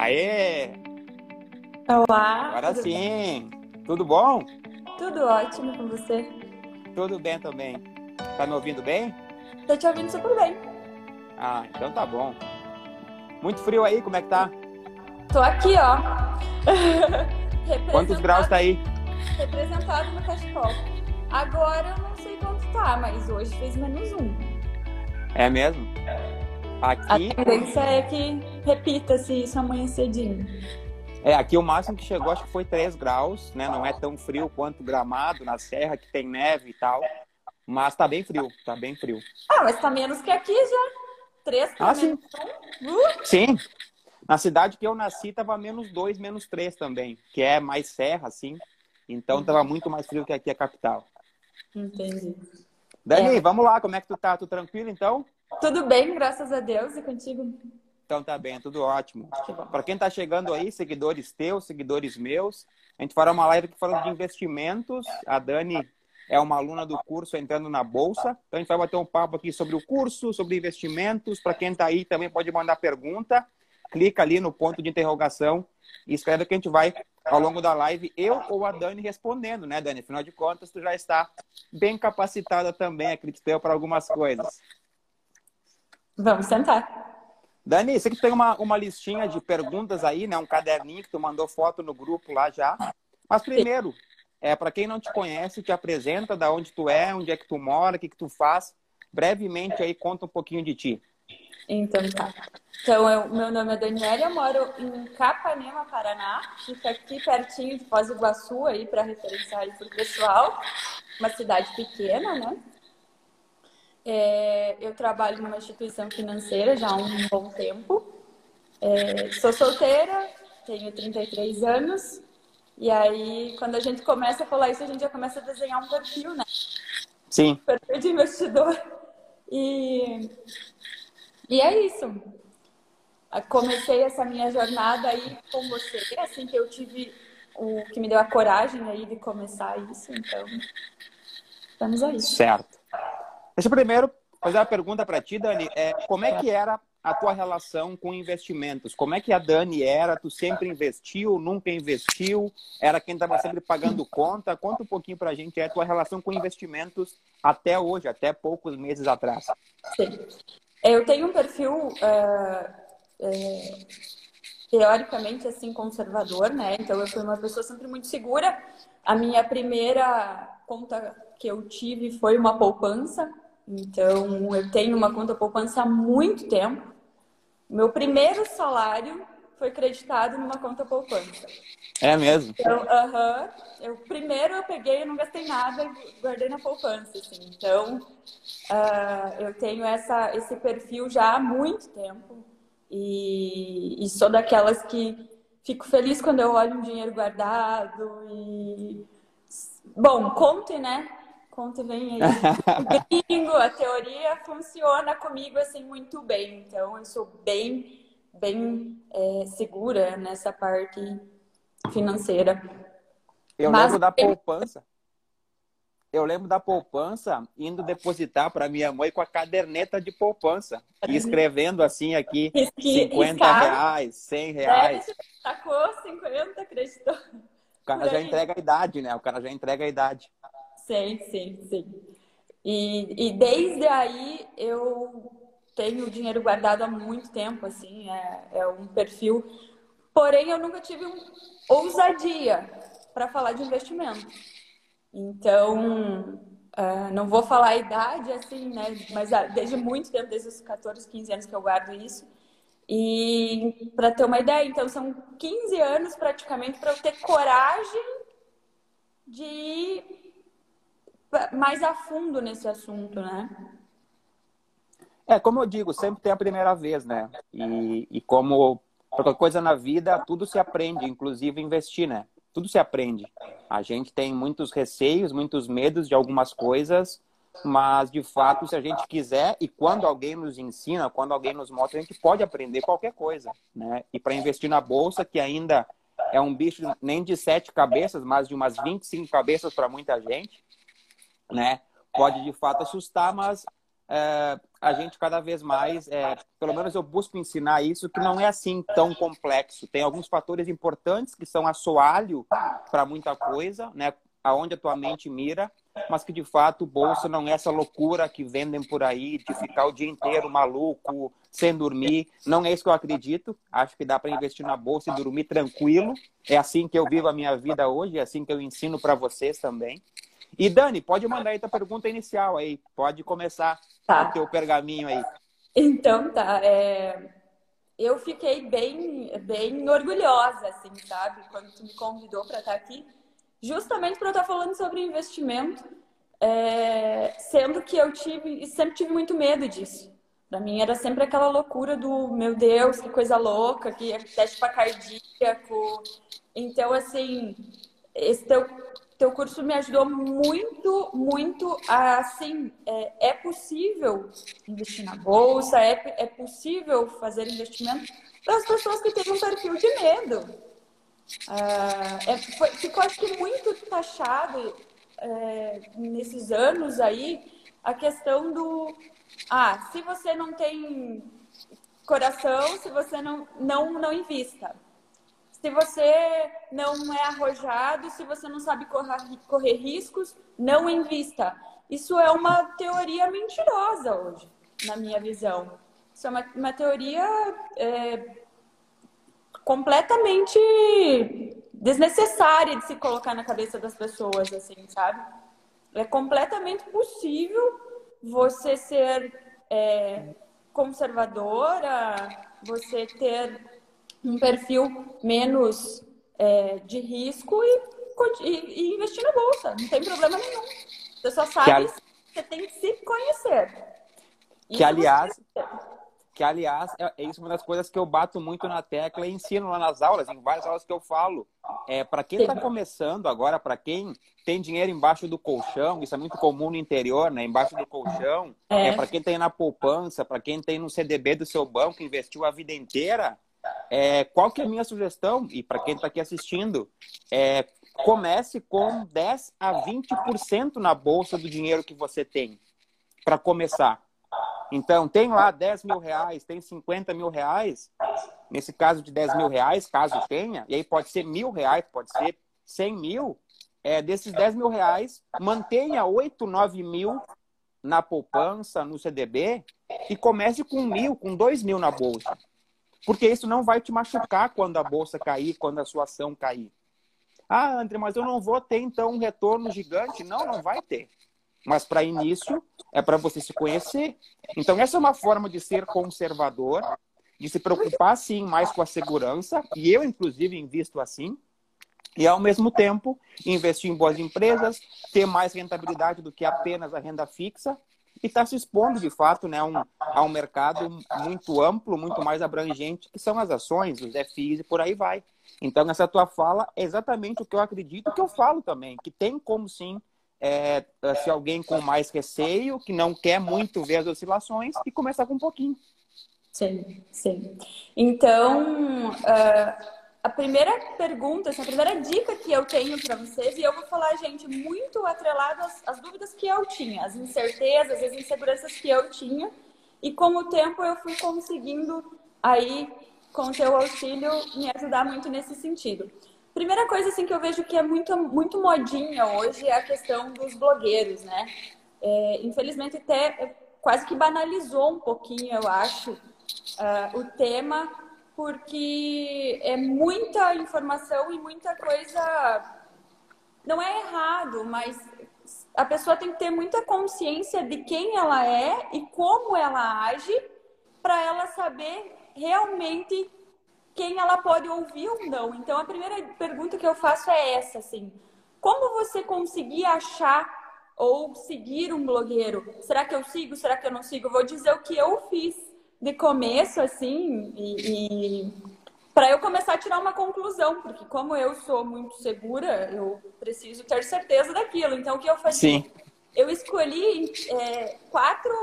Aê! Olá! Agora tudo sim! bem? Tudo bom? Tudo ótimo com você? Tudo bem também. Tá me ouvindo bem? Tô te ouvindo super bem. Ah, então tá bom. Muito frio aí, como é que tá? Tô aqui, ó. Quantos graus tá aí? Representado no cachecol. Agora eu não sei quanto tá, mas hoje fez menos um. É mesmo? A Aqui, tendência é que repita-se isso amanhã cedinho. é, aqui o máximo que chegou acho que foi 3 graus, né? Não é tão frio quanto Gramado, na serra, que tem neve e tal. Mas tá bem frio, tá bem frio. Ah, mas tá menos que aqui já. Três pra Ah, sim. Uh, Sim. Na cidade que eu nasci tava menos 2, menos 3 também, que é mais serra, assim. Então tava muito mais frio que aqui a capital. entendi. Dani, É. vamos lá, como é que tu tá? Tu tranquilo então? Tudo bem, graças a Deus, e contigo? Então tá bem, tudo ótimo. Que. Para quem tá chegando aí, seguidores teus, seguidores meus, a gente fará uma live aqui falando de investimentos. A Dani é uma aluna do curso entrando na bolsa. Então a gente vai bater um papo aqui sobre o curso, sobre investimentos. Para quem tá aí também pode mandar pergunta. Clica ali no ponto de interrogação e escreve que a gente vai ao longo da live eu ou a Dani respondendo, né, Dani? Afinal de contas, tu já está bem capacitada também, acredito eu, para algumas coisas. Vamos sentar. Dani, você que tem uma, uma listinha de perguntas aí, né? Um caderninho que tu mandou foto no grupo lá já. Mas primeiro, é para quem não te conhece, te apresenta da onde tu é, onde é que tu mora, o que que tu faz. Brevemente aí conta um pouquinho de ti. Então tá. Então, eu- meu nome é Daniela, eu moro em Capanema, Paraná. Fica aqui pertinho de Foz do Iguaçu aí para referenciar aí pro pessoal. Uma cidade pequena, né? É, eu trabalho numa instituição financeira já há um bom tempo. É, sou solteira, tenho 33 anos. E aí, quando a gente começa a falar isso, a gente já começa a desenhar um perfil, né? Sim. perfil de investidor. E, e é isso. Comecei essa minha jornada aí com você, assim que eu tive o que me deu a coragem aí de começar isso, então estamos aí. Certo. Deixa eu primeiro fazer uma pergunta para ti, Dani. É, como é que era a tua relação com investimentos? Como é que a Dani era? Tu sempre investiu, nunca investiu? Era quem estava sempre pagando conta? Conta um pouquinho para a gente é a tua relação com investimentos até hoje, até poucos meses atrás. Sim. Eu tenho um perfil ah, é, teoricamente assim conservador, né? Então eu fui uma pessoa sempre muito segura. A minha primeira conta que eu tive foi uma poupança. Então eu tenho uma conta poupança há muito tempo. Meu primeiro salário foi creditado numa conta poupança. É mesmo? Então, aham, eu primeiro eu peguei, eu não gastei nada, e guardei na poupança, assim. Então, ah, eu tenho essa, esse perfil já há muito tempo e, e sou daquelas que fico feliz quando eu olho um dinheiro guardado e bom, conte, né? Conte vem aí. O gringo, a teoria funciona comigo assim muito bem. Então, eu sou bem, bem é, segura nessa parte financeira. Eu Mas- lembro da poupança. Eu lembro da poupança indo depositar para minha mãe com a caderneta de poupança e escrevendo assim aqui Risque- 50 riscava, reais, 100 reais. débito, Sacou 50, acreditou? O cara já entrega a idade, né? O cara já entrega a idade. Sim, sim, sim. E, e desde aí eu tenho dinheiro guardado há muito tempo, assim, é, é um perfil. Porém, eu nunca tive um ousadia para falar de investimento. Então, ah, não vou falar a idade, assim, né? Mas ah, desde muito tempo, desde os 14, 15 anos que eu guardo isso. E para ter uma ideia, então são 15 anos praticamente para eu ter coragem de mais a fundo nesse assunto, né? É, como eu digo, sempre tem a primeira vez, né? E, e como qualquer coisa na vida, tudo se aprende, inclusive investir, né? Tudo se aprende. A gente tem muitos receios, muitos medos de algumas coisas, mas de fato, se a gente quiser e quando alguém nos ensina, quando alguém nos mostra, a gente pode aprender qualquer coisa, né? E para investir na bolsa, que ainda é um bicho nem de sete cabeças, mas de umas 25 cabeças para muita gente, né? Pode de fato assustar, mas é, a gente cada vez mais, é, pelo menos eu busco ensinar isso, que não é assim tão complexo. Tem alguns fatores importantes que são assoalho para muita coisa, né? Aonde a tua mente mira, mas que de fato bolsa não é essa loucura que vendem por aí de ficar o dia inteiro maluco, sem dormir. Não é isso que eu acredito. Acho que dá para investir na bolsa e dormir tranquilo. É assim que eu vivo a minha vida hoje, é assim que eu ensino para vocês também. E Dani, pode mandar aí tua pergunta inicial aí. Pode começar tá. o teu pergaminho aí. Então tá. É... Eu fiquei bem, bem orgulhosa, assim, sabe? Quando tu me convidou para estar aqui justamente para eu estar falando sobre investimento, é, sendo que eu tive, sempre tive muito medo disso. Para mim era sempre aquela loucura do meu Deus, que coisa louca, que teste para cardíaco. Então, assim, esse teu, teu curso me ajudou muito, muito a, assim, é, é possível investir na bolsa, é, é possível fazer investimento para as pessoas que têm um perfil de medo. Uh, é, foi, ficou, acho que, muito taxado é, nesses anos aí a questão do. Ah, se você não tem coração, se você não, não, não invista. Se você não é arrojado, se você não sabe correr, correr riscos, não invista. Isso é uma teoria mentirosa hoje, na minha visão. Isso é uma, uma teoria é, completamente desnecessária de se colocar na cabeça das pessoas, assim, sabe? É completamente possível você ser é, conservadora, você ter um perfil menos é, de risco e, e, e, investir na bolsa. Não tem problema nenhum. Você só sabe que você tem que se conhecer. Que, aliás, que aliás é, é isso uma das coisas que eu bato muito na tecla e ensino lá nas aulas, em várias aulas que eu falo. É, para quem está começando agora, para quem tem dinheiro embaixo do colchão, isso é muito comum no interior, né? Embaixo do colchão, é. é para quem tem na poupança, para quem tem no CDB do seu banco, investiu a vida inteira. É, qual que é a minha sugestão? E para quem está aqui assistindo, é, comece com 10 a 20% na bolsa do dinheiro que você tem para começar. Então, tem lá 10 mil reais, tem 50 mil reais. Nesse caso de 10 mil reais, caso tenha, e aí pode ser mil reais, pode ser 100 mil. É, desses 10 mil reais, mantenha 8, 9 mil na poupança, no CDB, e comece com mil, com dois mil na bolsa. Porque isso não vai te machucar quando a bolsa cair, quando a sua ação cair. Ah, André, mas eu não vou ter então um retorno gigante. Não, não vai ter. Mas para início é para você se conhecer. Então essa é uma forma de ser conservador, de se preocupar sim mais com a segurança, e eu inclusive invisto assim. E ao mesmo tempo, investir em boas empresas, ter mais rentabilidade do que apenas a renda fixa e estar tá se expondo de fato né, um, a um mercado muito amplo, muito mais abrangente, que são as ações, os FIs e por aí vai. Então, essa tua fala é exatamente o que eu acredito que eu falo também, que tem como sim é, se alguém com mais receio, que não quer muito ver as oscilações, e começar com um pouquinho. Sim, sim. Então, uh, a primeira pergunta, assim, a primeira dica que eu tenho para vocês, e eu vou falar, gente, muito atrelado às, às, dúvidas que eu tinha, as incertezas, as inseguranças que eu tinha, e com o tempo eu fui conseguindo aí, com o teu auxílio, me ajudar muito nesse sentido. Primeira coisa assim que eu vejo que é muito, muito modinha hoje é a questão dos blogueiros, né? É, infelizmente até quase que banalizou um pouquinho, eu acho, uh, o tema, porque é muita informação e muita coisa. Não é errado, mas a pessoa tem que ter muita consciência de quem ela é e como ela age para ela saber realmente quem ela pode ouvir ou não. Então, a primeira pergunta que eu faço é essa, assim. Como você conseguir achar ou seguir um blogueiro? Será que eu sigo? Será que eu não sigo? Vou dizer o que eu fiz de começo, assim, e, e para eu começar a tirar uma conclusão, porque como eu sou muito segura, eu preciso ter certeza daquilo. Então, o que eu fazia? Sim. Eu escolhi é, quatro,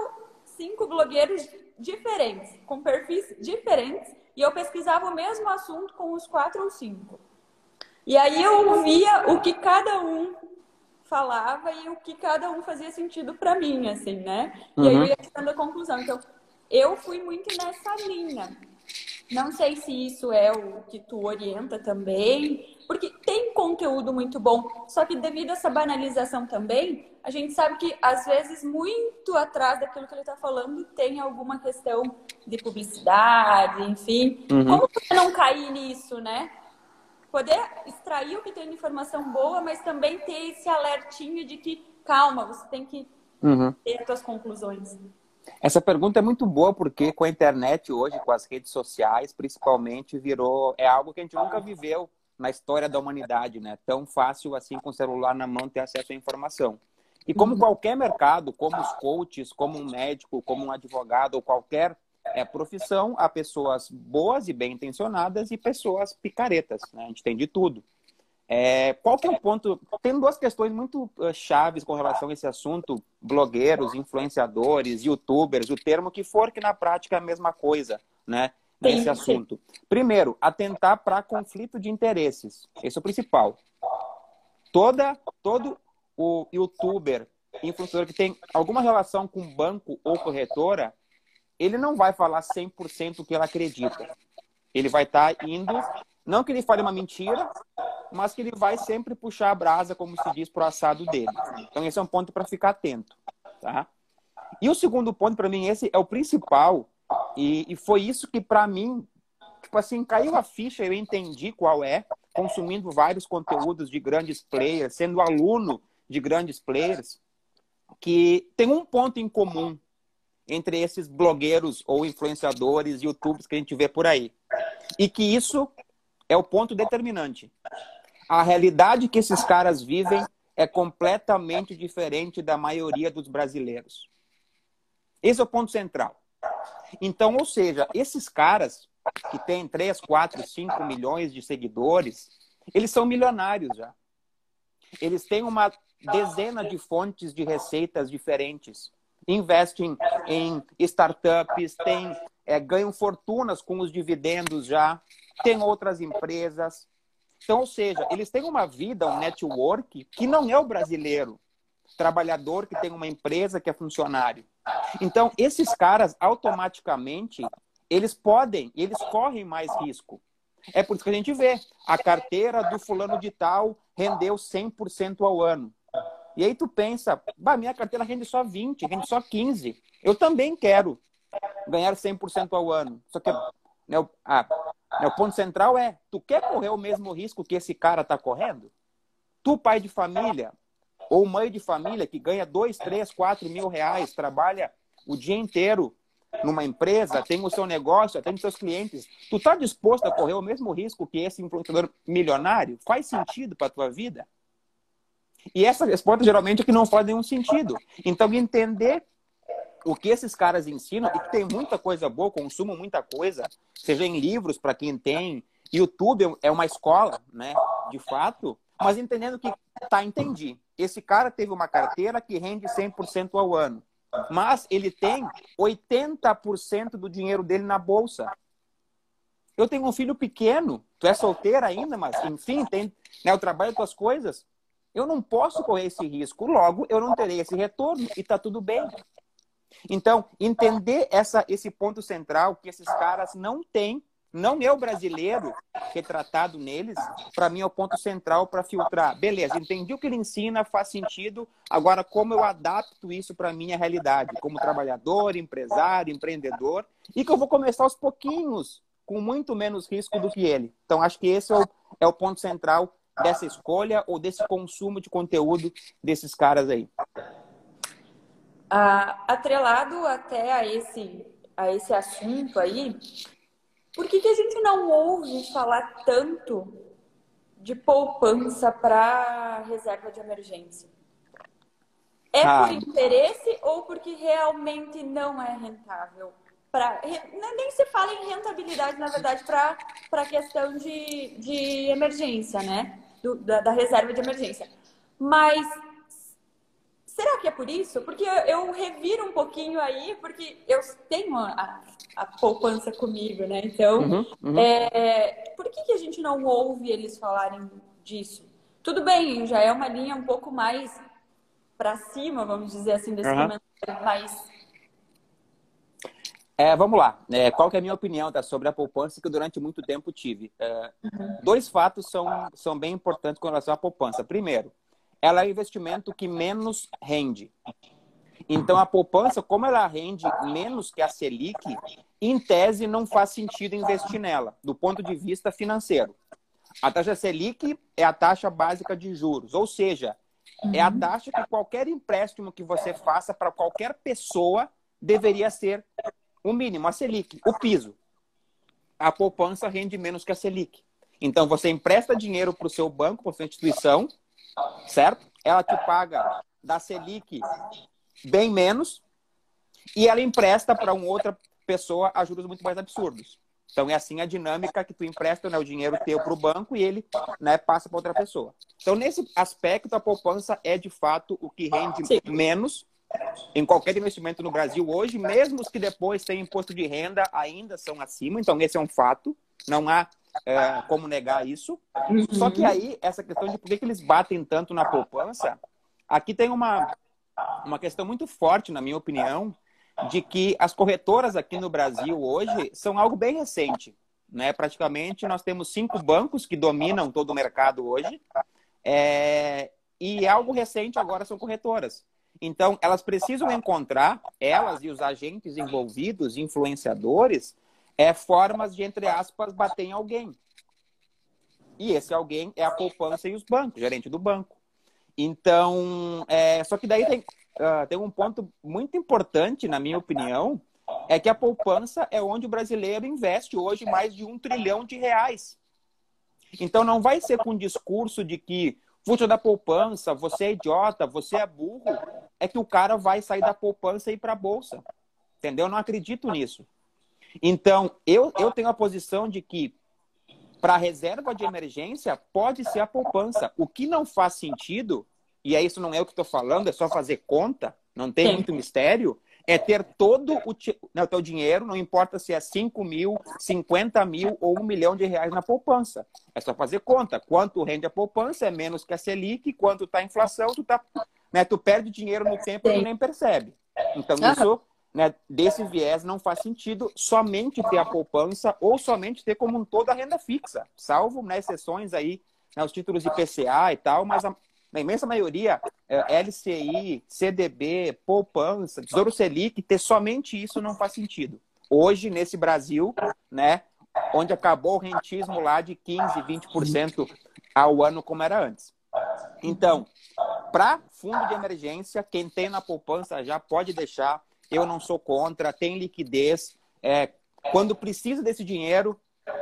cinco blogueiros diferentes, com perfis diferentes, e eu pesquisava o mesmo assunto com os quatro ou cinco. E aí eu via o que cada um falava e o que cada um fazia sentido para mim, assim, né? E uhum. aí eu ia chegando a conclusão. Então, eu fui muito nessa linha. Não sei se isso é o que tu orienta também, porque tem conteúdo muito bom, só que devido a essa banalização também, a gente sabe que às vezes muito atrás daquilo que ele está falando tem alguma questão de publicidade, enfim. Uhum. Como você não cair nisso, né? Poder extrair o que tem de informação boa, mas também ter esse alertinho de que, calma, você tem que uhum. ter as suas conclusões. Essa pergunta é muito boa porque com a internet hoje, com as redes sociais, principalmente, virou é algo que a gente nunca viveu na história da humanidade, né? Tão fácil assim com o celular na mão ter acesso à informação. E como uhum. qualquer mercado, como os coaches, como um médico, como um advogado ou qualquer é, profissão, há pessoas boas e bem intencionadas e pessoas picaretas, né? A gente tem de tudo. É, qual que é o ponto? Tem duas questões muito uh, chaves com relação a esse assunto: blogueiros, influenciadores, youtubers, o termo que for, que na prática é a mesma coisa, né? Nesse sim, assunto. Sim. Primeiro, atentar para conflito de interesses. Esse é o principal. Toda, todo o youtuber, influenciador que tem alguma relação com banco ou corretora, ele não vai falar 100% o que ele acredita. Ele vai estar tá indo, não que ele fale uma mentira, mas que ele vai sempre puxar a brasa, como se diz, para o assado dele. Então, esse é um ponto para ficar atento. Tá? E o segundo ponto, para mim, esse é o principal, e, e foi isso que, para mim, tipo assim, caiu a ficha, eu entendi qual é, consumindo vários conteúdos de grandes players, sendo aluno de grandes players, que tem um ponto em comum entre esses blogueiros ou influenciadores, youtubers que a gente vê por aí. E que isso é o ponto determinante a realidade que esses caras vivem é completamente diferente da maioria dos brasileiros. Esse é o ponto central. Então, ou seja, esses caras que têm 3, 4, 5 milhões de seguidores, eles são milionários já. Eles têm uma dezena de fontes de receitas diferentes. Investem em startups, têm, é, ganham fortunas com os dividendos já, tem outras empresas, então, ou seja, eles têm uma vida, um network que não é o brasileiro, trabalhador que tem uma empresa que é funcionário. Então, esses caras automaticamente eles podem, eles correm mais risco. É por isso que a gente vê a carteira do fulano de tal rendeu 100% ao ano. E aí tu pensa, bah, minha carteira rende só 20, rende só 15. Eu também quero ganhar 100% ao ano. Só que né, a, o ponto central é: tu quer correr o mesmo risco que esse cara está correndo? Tu, pai de família, ou mãe de família que ganha 2, 3, 4 mil reais, trabalha o dia inteiro numa empresa, tem o seu negócio, atende seus clientes, tu está disposto a correr o mesmo risco que esse influenciador milionário? Faz sentido para tua vida? E essa resposta geralmente é que não faz nenhum sentido. Então, entender o que esses caras ensinam, e que tem muita coisa boa, consumo muita coisa, seja em livros para quem tem, YouTube é uma escola, né, de fato, mas entendendo que, tá, entendi, esse cara teve uma carteira que rende 100% ao ano, mas ele tem 80% do dinheiro dele na bolsa. Eu tenho um filho pequeno, tu é solteira ainda, mas enfim, tem né, o trabalho das tuas coisas. Eu não posso correr esse risco, logo eu não terei esse retorno e tá tudo bem. Então, entender essa, esse ponto central que esses caras não têm, não é o brasileiro retratado neles, para mim é o ponto central para filtrar. Beleza, entendi o que ele ensina, faz sentido. Agora, como eu adapto isso para minha realidade, como trabalhador, empresário, empreendedor, e que eu vou começar aos pouquinhos, com muito menos risco do que ele. Então, acho que esse é o, é o ponto central dessa escolha ou desse consumo de conteúdo desses caras aí. Ah, atrelado até a esse, a esse assunto aí, por que, que a gente não ouve falar tanto de poupança para reserva de emergência? É ah. por interesse ou porque realmente não é rentável? Pra, nem se fala em rentabilidade, na verdade, para a questão de, de emergência, né? Do, da, da reserva de emergência. Mas Será que é por isso? Porque eu reviro um pouquinho aí, porque eu tenho a, a poupança comigo, né? Então, uhum, uhum. É, por que, que a gente não ouve eles falarem disso? tudo bem, já é uma linha um pouco mais para cima, vamos dizer assim, desse uhum. mais é, vamos lá. É, qual que é a minha opinião tá, sobre a poupança que eu durante muito tempo tive? É, uhum. Dois fatos são, são bem importantes com relação à poupança. Primeiro, ela é o investimento que menos rende. Então, a poupança, como ela rende menos que a Selic, em tese não faz sentido investir nela, do ponto de vista financeiro. A taxa Selic é a taxa básica de juros, ou seja, é a uhum. taxa que qualquer empréstimo que você faça para qualquer pessoa deveria ser o mínimo, a Selic, o piso. A poupança rende menos que a Selic. Então, você empresta dinheiro para o seu banco, para sua instituição, certo? Ela te paga da Selic bem menos e ela empresta para uma outra pessoa a juros muito mais absurdos. Então, é assim a dinâmica que tu empresta né, o dinheiro teu para o banco e ele né, passa para outra pessoa. Então, nesse aspecto, a poupança é de fato o que rende Sim. menos em qualquer investimento no Brasil hoje, mesmo os que depois têm imposto de renda, ainda são acima. Então, esse é um fato. Não há é, como negar isso. Uhum. Só que aí, essa questão de por que, que eles batem tanto na poupança, aqui tem uma, uma questão muito forte, na minha opinião, de que as corretoras aqui no Brasil hoje são algo bem recente. Né? Praticamente, nós temos cinco bancos que dominam todo o mercado hoje. É... E algo recente agora são corretoras. Então, elas precisam encontrar, elas e os agentes envolvidos, influenciadores, é, formas de, entre aspas, bater em alguém. E esse alguém é a poupança e os bancos, gerente do banco. Então, é, só que daí tem, uh, tem um ponto muito importante, na minha opinião, é que a poupança é onde o brasileiro investe hoje mais de um trilhão de reais. Então, não vai ser com discurso de que Fútil da poupança, você é idiota, você é burro, é que o cara vai sair da poupança e ir para a bolsa. Entendeu? Eu não acredito nisso. Então, eu, eu tenho a posição de que para reserva de emergência pode ser a poupança. O que não faz sentido, e é isso não é o que estou falando, é só fazer conta, não tem Sim. muito mistério, é ter todo o, né, o teu dinheiro, não importa se é 5 mil, 50 mil ou um milhão de reais na poupança. É só fazer conta. Quanto rende a poupança é menos que a Selic, quanto está a inflação, tu, tá, né, tu perde dinheiro no tempo e nem percebe. Então, isso, né, desse viés, não faz sentido somente ter a poupança ou somente ter como um todo a renda fixa, salvo né, exceções aí, né, os títulos de PCA e tal, mas a, imensa maioria, é, LCI, CDB, poupança, Tesouro Selic, ter somente isso não faz sentido. Hoje, nesse Brasil, né, onde acabou o rentismo lá de 15, 20% ao ano, como era antes. Então, para fundo de emergência, quem tem na poupança já pode deixar. Eu não sou contra, tem liquidez. É, quando precisa desse dinheiro,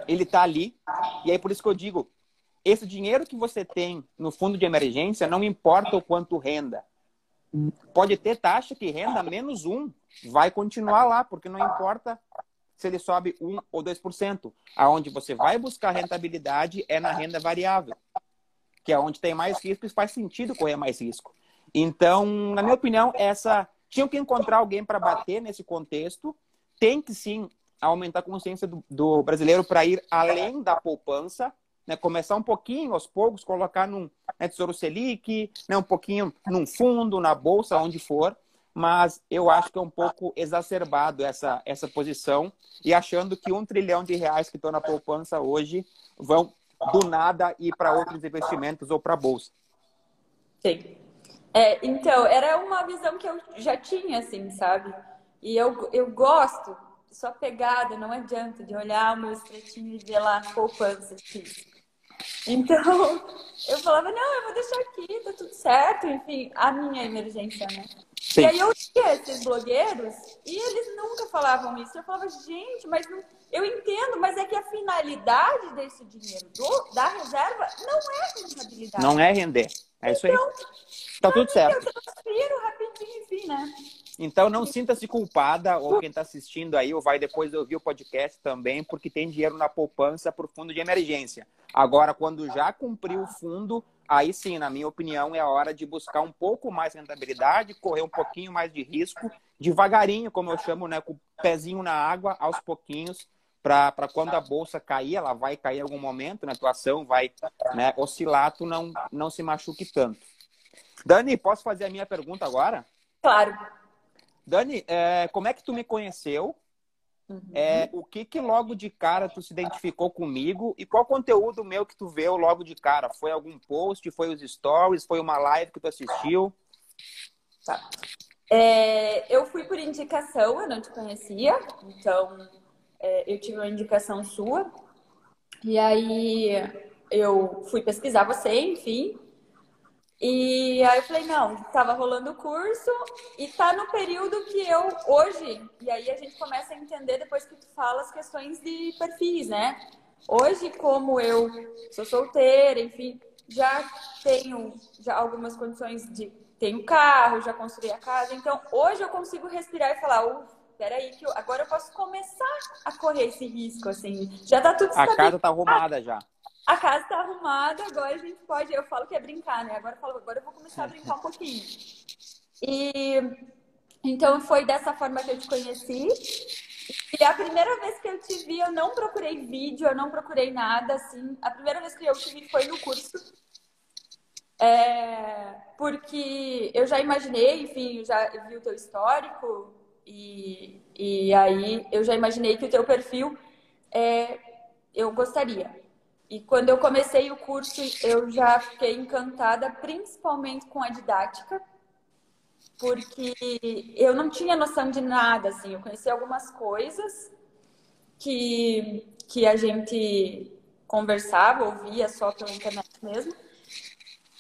ele está ali. E aí, por isso que eu digo, esse dinheiro que você tem no fundo de emergência, não importa o quanto renda. Pode ter taxa que renda menos um, vai continuar lá, porque não importa se ele sobe 1 ou 2%. Aonde você vai buscar rentabilidade é na renda variável, que é onde tem mais risco e faz sentido correr mais risco. Então, na minha opinião, essa tinham que encontrar alguém para bater nesse contexto. Tem que sim aumentar a consciência do, do brasileiro para ir além da poupança né, começar um pouquinho aos poucos, colocar num né, Tesouro Selic, né, um pouquinho num fundo, na bolsa, onde for, mas eu acho que é um pouco exacerbado essa, essa posição e achando que um trilhão de reais que estão na poupança hoje vão do nada ir para outros investimentos ou para a bolsa. Sim. É, então, era uma visão que eu já tinha, assim, sabe? E eu, eu gosto, só pegada, não adianta de olhar o meu estretinho e ver lá poupança. Assim. Então, eu falava, não, eu vou deixar aqui, tá tudo certo, enfim, a minha emergência, né? Sim. E aí eu tinha esses blogueiros e eles nunca falavam isso. Eu falava, gente, mas não... eu entendo, mas é que a finalidade desse dinheiro do, da reserva não é rentabilidade. Não é render. É isso aí. Então, tá tudo certo. Eu rapidinho, enfim, né? Então não sinta-se culpada, ou quem está assistindo aí, ou vai depois ouvir o podcast também, porque tem dinheiro na poupança para o fundo de emergência. Agora, quando já cumpriu o fundo, aí sim, na minha opinião, é a hora de buscar um pouco mais de rentabilidade, correr um pouquinho mais de risco, devagarinho, como eu chamo, né, com o pezinho na água, aos pouquinhos, para quando a bolsa cair, ela vai cair em algum momento, na tua ação vai né, oscilar, tu não, não se machuque tanto. Dani, posso fazer a minha pergunta agora? Claro. Dani, é, como é que tu me conheceu? Uhum. É, o que que logo de cara tu se identificou comigo e qual conteúdo meu que tu viu logo de cara? Foi algum post, foi os stories, foi uma live que tu assistiu? Tá. É, eu fui por indicação, eu não te conhecia, então é, eu tive uma indicação sua. E aí eu fui pesquisar você, enfim. E aí eu falei, não, estava rolando o curso e tá no período que eu hoje, e aí a gente começa a entender depois que tu fala as questões de perfis, né? Hoje, como eu sou solteira, enfim, já tenho já algumas condições de tenho carro, já construí a casa, então hoje eu consigo respirar e falar, peraí, que eu, agora eu posso começar a correr esse risco, assim. Já tá tudo A casa tá arrumada já. A casa tá arrumada, agora a gente pode. Eu falo que é brincar, né? Agora eu falo, agora eu vou começar a brincar um pouquinho. E então foi dessa forma que eu te conheci. E a primeira vez que eu te vi, eu não procurei vídeo, eu não procurei nada, assim. A primeira vez que eu te vi foi no curso. É, porque eu já imaginei, enfim, já vi o teu histórico, e, e aí eu já imaginei que o teu perfil é, eu gostaria. E quando eu comecei o curso, eu já fiquei encantada, principalmente com a didática, porque eu não tinha noção de nada, assim, eu conheci algumas coisas que, que a gente conversava, ouvia só pela internet mesmo,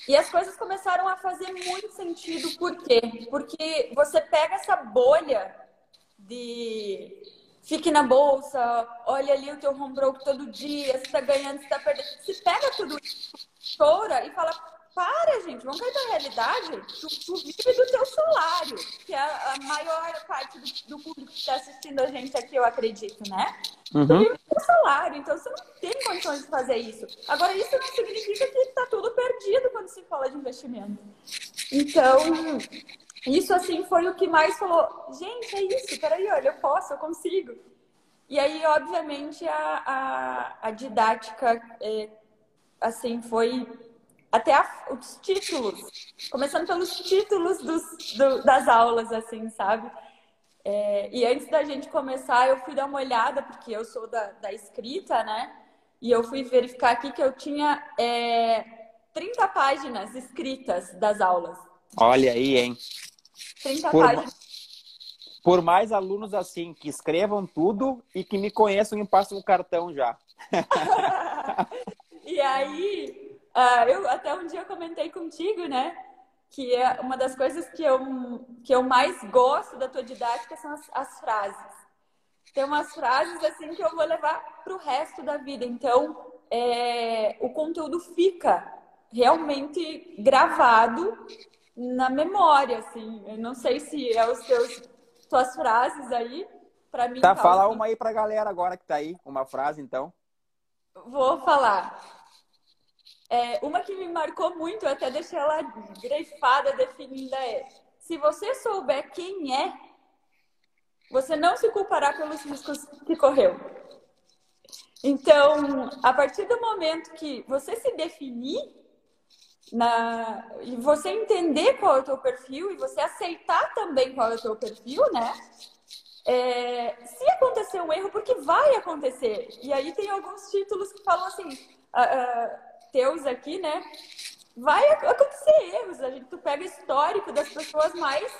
e as coisas começaram a fazer muito sentido. Por quê? Porque você pega essa bolha de fique na bolsa, olha ali o teu home broke todo dia, você está ganhando, você está perdendo. Você pega tudo isso, chora e fala, para, gente, vamos cair na realidade. Tu, tu, vive do teu salário, que é a, maior parte do, do público que está assistindo a gente aqui, eu acredito, né? Uhum. Tu vive do teu salário, então você não tem condições de fazer isso. Agora, isso não significa que está tudo perdido quando se fala de investimento. Então, isso, assim, foi o que mais falou, gente, é isso, peraí, olha, eu posso, eu consigo. E aí, obviamente, a, a, a didática, é, assim, foi até a, os títulos, começando pelos títulos dos, do, das aulas, assim, sabe? É, e antes da gente começar, eu fui dar uma olhada, porque eu sou da, da escrita, né? E eu fui verificar aqui que eu tinha é, 30 páginas escritas das aulas. Olha aí, hein? 30 por, páginas. Por mais alunos assim, que escrevam tudo e que me conheçam e passem o cartão já. e aí, Uh, eu até um dia comentei contigo, né? Que é uma das coisas que eu, que eu mais gosto da tua didática são as, as frases. Tem umas frases assim que eu vou levar para o resto da vida. Então, é, o conteúdo fica realmente gravado na memória, assim. Eu não sei se é os teus tuas frases aí para mim. Tá, fala uma aí para a galera agora que tá aí, uma frase então. Vou falar. É, uma que me marcou muito, eu até deixei ela grifada, definida, é: se você souber quem é, você não se culpará pelos riscos que correu. Então, a partir do momento que você se definir, na, e você entender qual é o teu perfil e você aceitar também qual é o teu perfil, né? É, se acontecer um erro, porque vai acontecer. E aí tem alguns títulos que falam assim. Uh, teus aqui, né? Vai acontecer erros. A gente, tu pega histórico das pessoas mais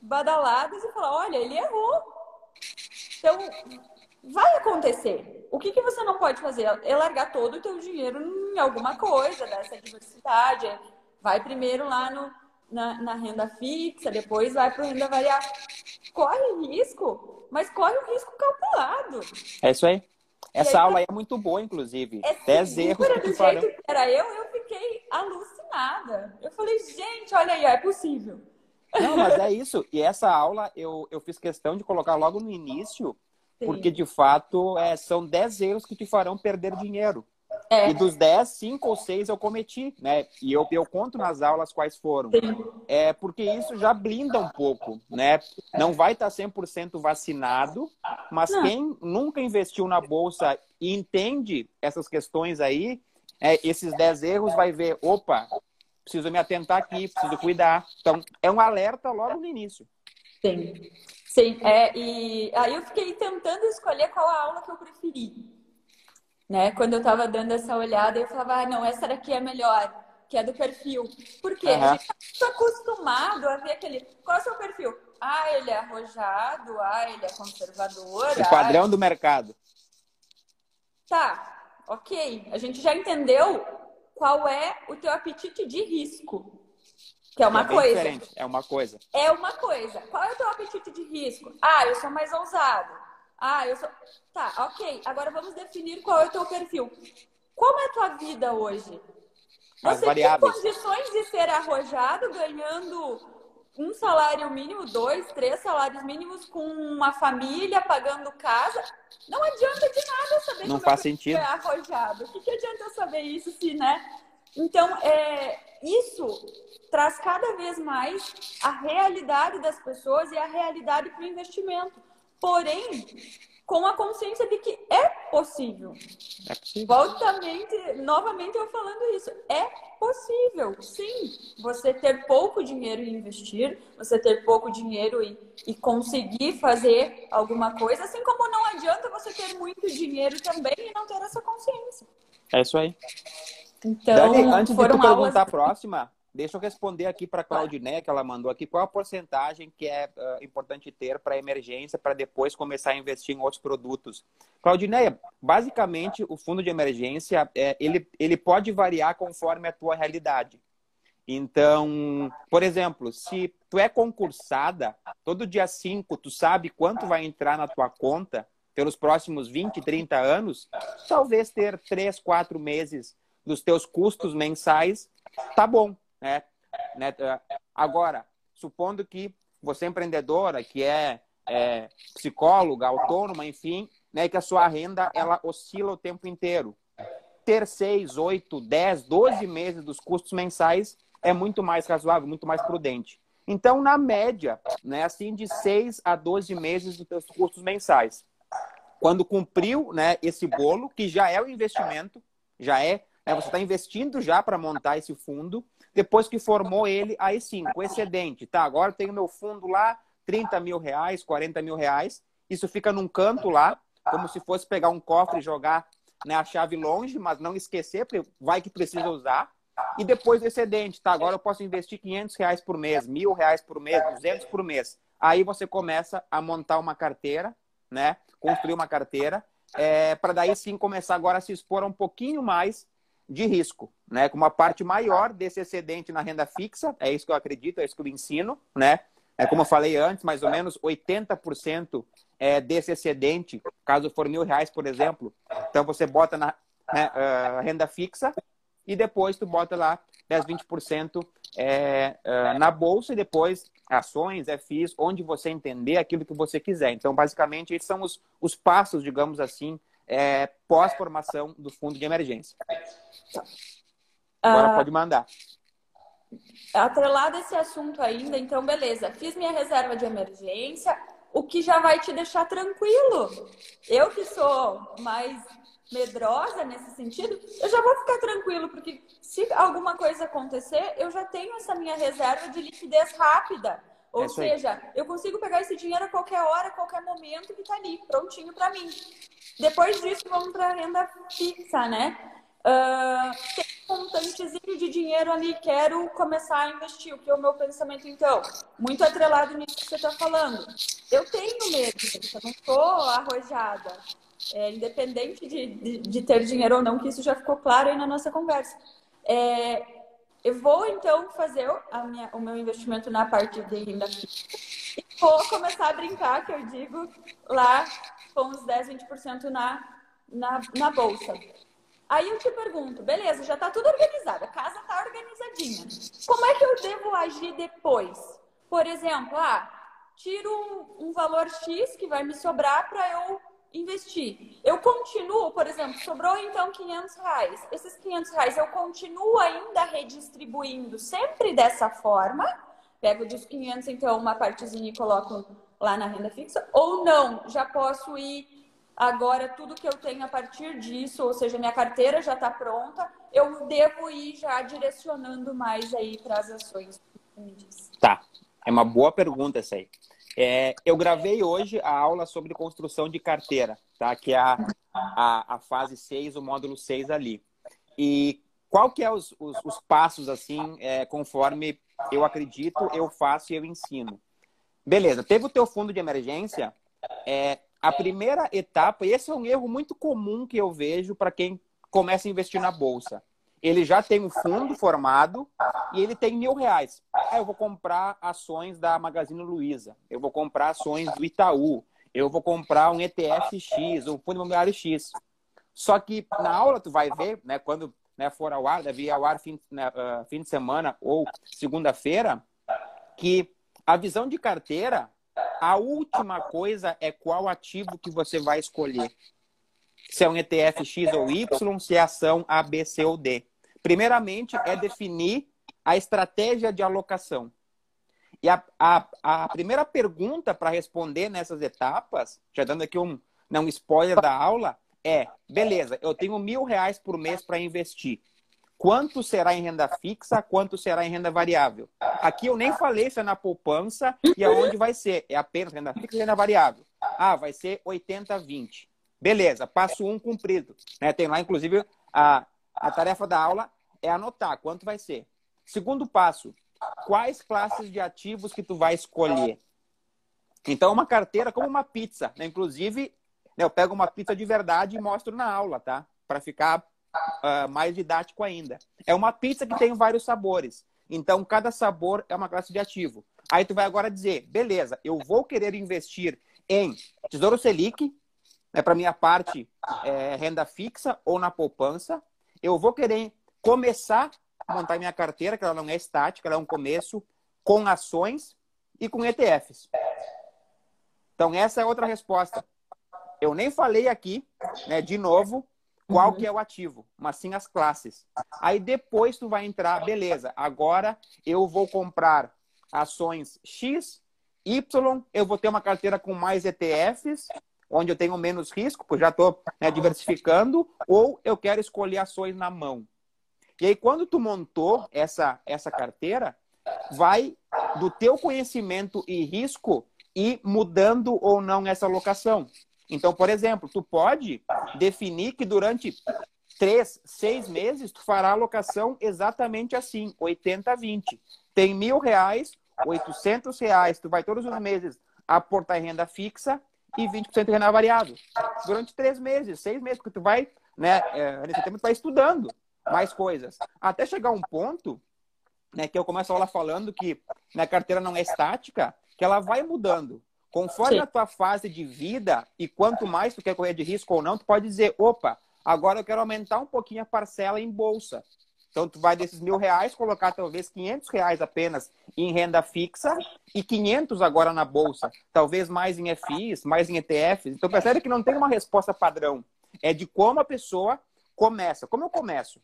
badaladas e fala, olha, ele errou. Então, vai acontecer. O que, que você não pode fazer? É largar todo o teu dinheiro em alguma coisa dessa diversidade. Vai primeiro lá no, na, na renda fixa, depois vai para renda variável. Corre risco, mas corre o risco calculado. É isso aí. Essa aí, aula aí é muito boa, inclusive. É 10 erros que do farão. jeito que era eu, eu fiquei alucinada. Eu falei, gente, olha aí, é possível. Não, mas é isso. E essa aula eu, eu fiz questão de colocar logo no início, Sim. porque de fato é, são 10 erros que te farão perder dinheiro. É. E dos 10, 5 ou 6 eu cometi, né? E eu, eu conto nas aulas quais foram. Sim. É porque isso já blinda um pouco, né? Não vai estar 100% vacinado, mas Não. quem nunca investiu na bolsa e entende essas questões aí, é, esses 10 erros vai ver, opa, preciso me atentar aqui, preciso cuidar. Então, é um alerta logo no início. Sim. Sim, é, e aí eu fiquei tentando escolher qual a aula que eu preferi. Né? Quando eu estava dando essa olhada, eu falava, ah, não, essa daqui é melhor, que é do perfil. Por quê? Uhum. A gente está acostumado a ver aquele. Qual é o seu perfil? Ah, ele é arrojado, ah, ele é conservador. O padrão ah, do mercado. Tá, ok. A gente já entendeu qual é o teu apetite de risco. Que é uma é coisa. Diferente. É uma coisa. É uma coisa. Qual é o teu apetite de risco? Ah, eu sou mais ousado. Ah, eu sou. Tá, ok. Agora vamos definir qual é o teu perfil. Como é a tua vida hoje? Você tem condições de ser arrojado ganhando um salário mínimo, dois, três salários mínimos com uma família, pagando casa? Não adianta de nada saber Não faz sentido. é arrojado. O que, que adianta eu saber isso se, né? Então, é, isso traz cada vez mais a realidade das pessoas e a realidade para o investimento. Porém, com a consciência de que é possível. É possível. Voltamente, novamente eu falando isso. É possível, sim. Você ter pouco dinheiro e investir, você ter pouco dinheiro e, e conseguir fazer alguma coisa, assim como não adianta você ter muito dinheiro também e não ter essa consciência. É isso aí. Então, Dani, antes de tu perguntar aulas... a próxima, deixa eu responder aqui para a Claudiné, que ela mandou aqui, qual a porcentagem que é uh, importante ter para emergência, para depois começar a investir em outros produtos. Claudiné, basicamente, o fundo de emergência, é, ele, ele pode variar conforme a tua realidade. Então, por exemplo, se tu é concursada, todo dia 5 tu sabe quanto vai entrar na tua conta pelos próximos 20, 30 anos, talvez ter 3, 4 meses dos teus custos mensais, tá bom, né? né? Agora, supondo que você é empreendedora, que é, é psicóloga, autônoma, enfim, né, que a sua renda ela oscila o tempo inteiro. Ter seis, oito, dez, doze meses dos custos mensais é muito mais razoável, muito mais prudente. Então, na média, né, assim, de seis a doze meses dos teus custos mensais. Quando cumpriu né, esse bolo, que já é o investimento, já é né? Você está investindo já para montar esse fundo. Depois que formou ele, aí sim, o excedente. Tá, agora eu tenho meu fundo lá, 30 mil reais, 40 mil reais. Isso fica num canto lá, como se fosse pegar um cofre e jogar né, a chave longe, mas não esquecer, porque vai que precisa usar. E depois o excedente, tá? Agora eu posso investir 500 reais por mês, mil reais por mês, 200 por mês. Aí você começa a montar uma carteira, né? Construir uma carteira, é, para daí sim começar agora a se expor um pouquinho mais de risco, né? Com uma parte maior desse excedente na renda fixa, é isso que eu acredito, é isso que eu ensino, né? É como eu falei antes, mais ou menos 80% é, desse excedente, caso for mil reais, por exemplo, então você bota na né, uh, renda fixa e depois tu bota lá 10, 20% é, uh, na bolsa e depois ações, FIs, onde você entender aquilo que você quiser. Então, basicamente, esses são os, os passos, digamos assim, é, pós-formação do fundo de emergência. Agora ah, pode mandar. Atrelado esse assunto ainda, então beleza, fiz minha reserva de emergência, o que já vai te deixar tranquilo. Eu que sou mais medrosa nesse sentido, eu já vou ficar tranquilo, porque se alguma coisa acontecer, eu já tenho essa minha reserva de liquidez rápida. Ou é seja, eu consigo pegar esse dinheiro a qualquer hora, a qualquer momento que está ali, prontinho para mim. Depois disso, vamos para a renda fixa, né? Uh, tem um montantezinho de dinheiro ali, quero começar a investir. O que é o meu pensamento, então? Muito atrelado nisso que você está falando. Eu tenho medo, eu não estou arrojada. É, independente de, de, de, ter dinheiro ou não, que isso já ficou claro aí na nossa conversa. É, eu vou, então, fazer minha, o meu investimento na parte de renda fixa e vou começar a brincar, que eu digo, lá com uns 10, 20% na, na, na bolsa. Aí eu te pergunto, beleza, já está tudo organizado, a casa está organizadinha. Como é que eu devo agir depois? Por exemplo, ah, tiro um valor X que vai me sobrar para eu investir. Eu continuo, por exemplo, sobrou então 500 reais. Esses 500 reais eu continuo ainda redistribuindo sempre dessa forma. Pego dos 500, então, uma partezinha e coloco lá na renda fixa. Ou não, já posso ir agora tudo que eu tenho a partir disso, ou seja, minha carteira já está pronta, eu devo ir já direcionando mais aí para as ações. Tá, é uma boa pergunta essa aí. É, eu gravei hoje a aula sobre construção de carteira, tá? Que é a, a, a fase 6, o módulo 6 ali. E qual que é os, os, os passos, assim, é, conforme eu acredito, eu faço e eu ensino. Beleza, teve o teu fundo de emergência, é, a primeira etapa, e esse é um erro muito comum que eu vejo para quem começa a investir na bolsa ele já tem um fundo formado e ele tem mil reais. Aí eu vou comprar ações da Magazine Luiza, eu vou comprar ações do Itaú, eu vou comprar um ETF X, um fundo imobiliário X. Só que na aula tu vai ver, né, quando né, for ao ar, deve ir ao ar fim, né, uh, fim de semana ou segunda-feira, que a visão de carteira, a última coisa é qual ativo que você vai escolher. Se é um ETF X ou Y, se é ação A, B, C ou D. Primeiramente, é definir a estratégia de alocação. E a, a, a primeira pergunta para responder nessas etapas, já dando aqui um, não, né, um spoiler da aula, é: beleza, eu tenho mil reais por mês para investir. Quanto será em renda fixa, quanto será em renda variável? Aqui eu nem falei se é na poupança e aonde vai ser. É apenas renda fixa e renda variável. Ah, vai ser 80-20. Beleza, passo um cumprido. Né? Tem lá, inclusive, a, a tarefa da aula é anotar quanto vai ser. Segundo passo, quais classes de ativos que tu vai escolher? Então, uma carteira como uma pizza. Né? Inclusive, né, eu pego uma pizza de verdade e mostro na aula, tá? Para ficar uh, mais didático ainda. É uma pizza que tem vários sabores. Então, cada sabor é uma classe de ativo. Aí tu vai agora dizer, beleza, eu vou querer investir em Tesouro Selic, né, para minha parte é, renda fixa ou na poupança. Eu vou querer começar a montar minha carteira, que ela não é estática, ela é um começo, com ações e com ETFs. Então, essa é outra resposta. Eu nem falei aqui, né, de novo, qual uhum. que é o ativo, mas sim as classes. Aí depois tu vai entrar, beleza, agora eu vou comprar ações X, Y, eu vou ter uma carteira com mais ETFs, onde eu tenho menos risco, porque já estou né, diversificando, ou eu quero escolher ações na mão. E aí, quando tu montou essa, essa carteira, vai do teu conhecimento e risco ir mudando ou não essa alocação. Então, por exemplo, tu pode definir que durante três, seis meses, tu fará a alocação exatamente assim, 80-20. Tem mil reais, 800 reais, tu vai todos os meses aportar renda fixa e 20% em renda variável. Durante três meses, seis meses, porque tu vai, né, é, nesse tempo tu vai estudando mais coisas. Até chegar um ponto, né, que eu começo a aula falando que minha carteira não é estática, que ela vai mudando. Conforme Sim. a tua fase de vida e quanto mais tu quer correr de risco ou não, tu pode dizer, opa, agora eu quero aumentar um pouquinho a parcela em bolsa. Então, tu vai desses mil reais colocar talvez 500 reais apenas em renda fixa e 500 agora na bolsa. Talvez mais em FIs, mais em ETFs. Então, percebe que não tem uma resposta padrão. É de como a pessoa começa. Como eu começo?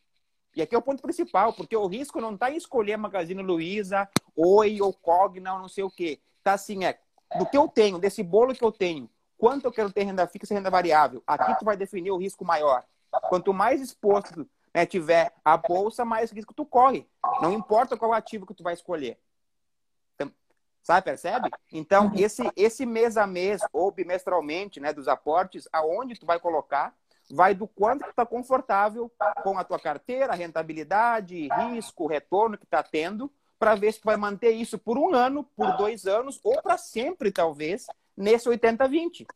E aqui é o ponto principal, porque o risco não está em escolher Magazine Luiza, Oi ou Cogna ou não sei o quê. Está assim, é do que eu tenho, desse bolo que eu tenho, quanto eu quero ter renda fixa e renda variável. Aqui tu vai definir o risco maior. Quanto mais exposto né, tiver a bolsa, mais risco tu corre. Não importa qual ativo que tu vai escolher. Então, sabe, percebe? Então, esse, esse mês a mês ou bimestralmente, né, dos aportes, aonde tu vai colocar, vai do quanto tu está confortável com a tua carteira, rentabilidade, risco, retorno que está tendo, para ver se tu vai manter isso por um ano, por dois anos, ou para sempre, talvez, nesse 80-20.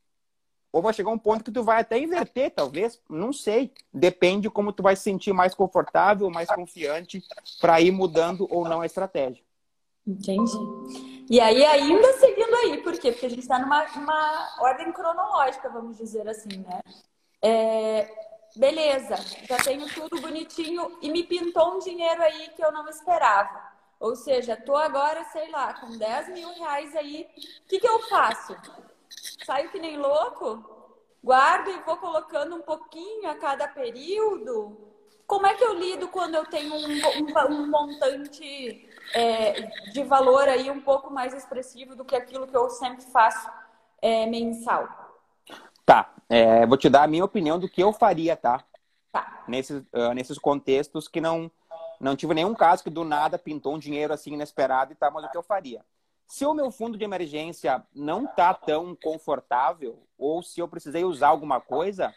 Ou vai chegar um ponto que tu vai até inverter, talvez, não sei. Depende como tu vai se sentir mais confortável, mais confiante para ir mudando ou não a estratégia. Entendi. E aí, ainda seguindo aí, por quê? Porque a gente está numa ordem cronológica, vamos dizer assim, né? É, beleza, já tenho tudo bonitinho e me pintou um dinheiro aí que eu não esperava. Ou seja, tô agora, sei lá, com 10 mil reais aí. O que, que eu faço? Saio que nem louco? guardo e vou colocando um pouquinho a cada período. Como é que eu lido quando eu tenho um, um, um montante é, de valor aí um pouco mais expressivo do que aquilo que eu sempre faço é, mensal? Tá, é, vou te dar a minha opinião do que eu faria, tá? Tá. Nesses, uh, nesses contextos que não, não tive nenhum caso que do nada pintou um dinheiro assim inesperado e tal, mas o que eu faria? Se o meu fundo de emergência não tá tão confortável, ou se eu precisei usar alguma coisa,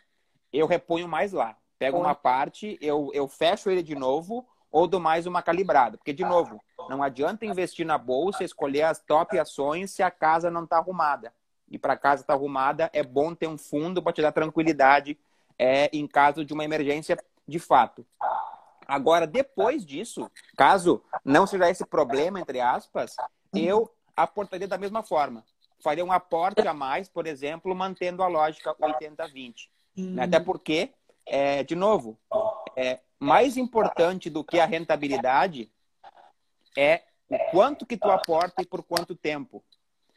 eu reponho mais lá. Pego uma parte, eu, eu fecho ele de novo, ou dou mais uma calibrada. Porque, de novo, não adianta investir na bolsa, escolher as top ações se a casa não está arrumada. E para casa estar tá arrumada, é bom ter um fundo para te dar tranquilidade é, em caso de uma emergência de fato. Agora, depois disso, caso não seja esse problema, entre aspas, eu aportaria da mesma forma. Faria um aporte a mais, por exemplo, mantendo a lógica 80-20. Hum. Até porque, é, de novo, é, mais importante do que a rentabilidade é o quanto que tu aporta e por quanto tempo.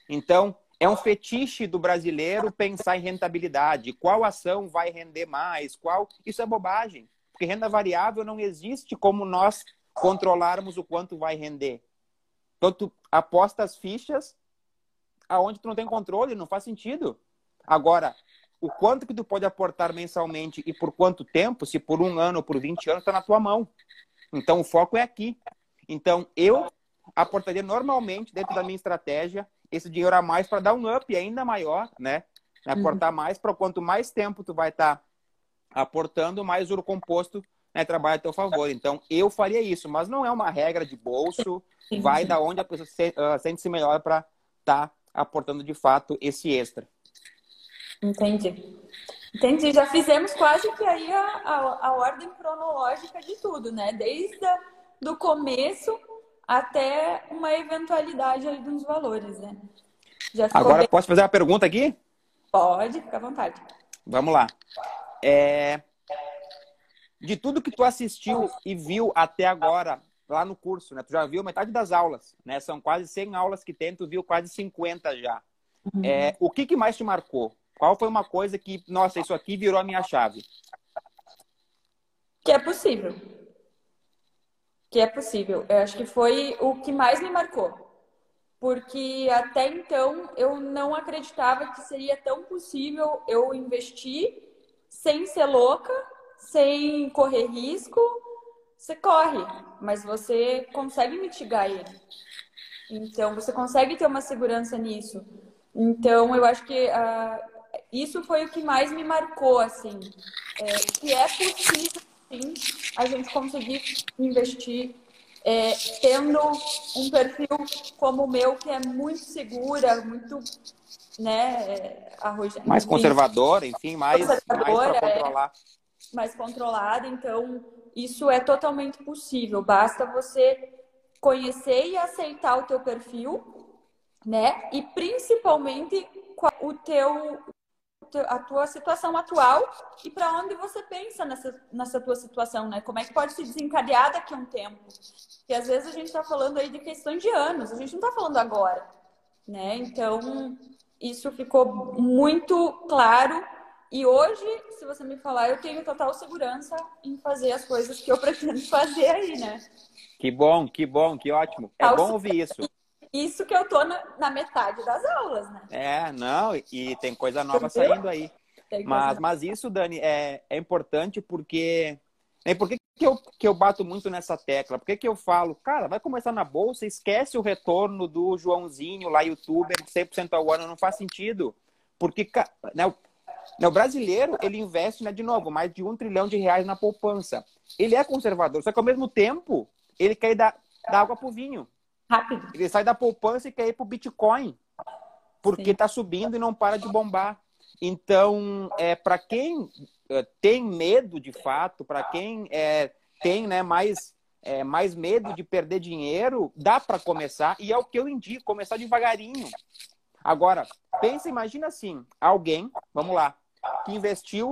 Então, é um fetiche do brasileiro pensar em rentabilidade. Qual ação vai render mais? Qual? Isso é bobagem. Porque renda variável não existe como nós controlarmos o quanto vai render. Então, tu aposta as fichas aonde tu não tem controle, não faz sentido. Agora, o quanto que tu pode aportar mensalmente e por quanto tempo, se por um ano ou por 20 anos, está na tua mão. Então, o foco é aqui. Então, eu aportaria normalmente, dentro da minha estratégia, esse dinheiro a mais para dar um up ainda maior, né? Aportar uhum. mais para quanto mais tempo tu vai estar tá aportando, mais o composto né, trabalha a teu favor. Então, eu faria isso, mas não é uma regra de bolso, sim, vai da onde a pessoa se, uh, sente-se melhor para estar tá aportando de fato esse extra. Entendi. Entendi. Já fizemos quase que aí a, a, a ordem cronológica de tudo, né? Desde a, do começo até uma eventualidade aí dos valores, né? Agora, bem... posso fazer uma pergunta aqui? Pode, fica à vontade. Vamos lá. É... De tudo que tu assistiu e viu até agora lá no curso, né? Tu já viu metade das aulas, né? São quase 100 aulas que tem, tu viu quase 50 já. Uhum. É, o que, que mais te marcou? Qual foi uma coisa que, nossa, isso aqui virou a minha chave? Que é possível que é possível. Eu acho que foi o que mais me marcou. Porque até então eu não acreditava que seria tão possível eu investir sem ser louca, sem correr risco. Você corre, mas você consegue mitigar ele. Então, você consegue ter uma segurança nisso. Então, eu acho que uh, isso foi o que mais me marcou, assim. É, que é possível sim a gente conseguir investir é, tendo um perfil como o meu, que é muito segura, muito né, é, arroja, mais conservador, enfim, mais, mais para controlar. É, mais controlada, então isso é totalmente possível. Basta você conhecer e aceitar o teu perfil, né? E principalmente o teu a tua situação atual e para onde você pensa nessa, nessa tua situação, né? Como é que pode se desencadear daqui a um tempo? Porque às vezes a gente está falando aí de questões de anos, a gente não está falando agora, né? Então, isso ficou muito claro e hoje, se você me falar, eu tenho total segurança em fazer as coisas que eu pretendo fazer aí, né? Que bom, que bom, que ótimo. É bom ouvir isso isso que eu tô na, na, metade das aulas, né? É, não, e tem coisa nova saindo aí. Mas, mas isso, Dani, é, é importante porque. É, por que, que, eu, que eu bato muito nessa tecla? Por que, que eu falo, cara, vai começar na bolsa, esquece o retorno do Joãozinho lá, youtuber, de 100% ao ano, não faz sentido. Porque né, o, né, o brasileiro, ele investe, né, de novo, mais de um trilhão de reais na poupança. Ele é conservador, só que ao mesmo tempo, ele quer dar, dar água pro vinho. Rápido. Ele sai da poupança e quer ir para o Bitcoin, porque está subindo e não para de bombar. Então, é, para quem é, tem medo de fato, para quem é, tem né, mais, é, mais medo de perder dinheiro, dá para começar, e é o que eu indico, começar devagarinho. Agora, pensa, imagina assim, alguém, vamos lá, que investiu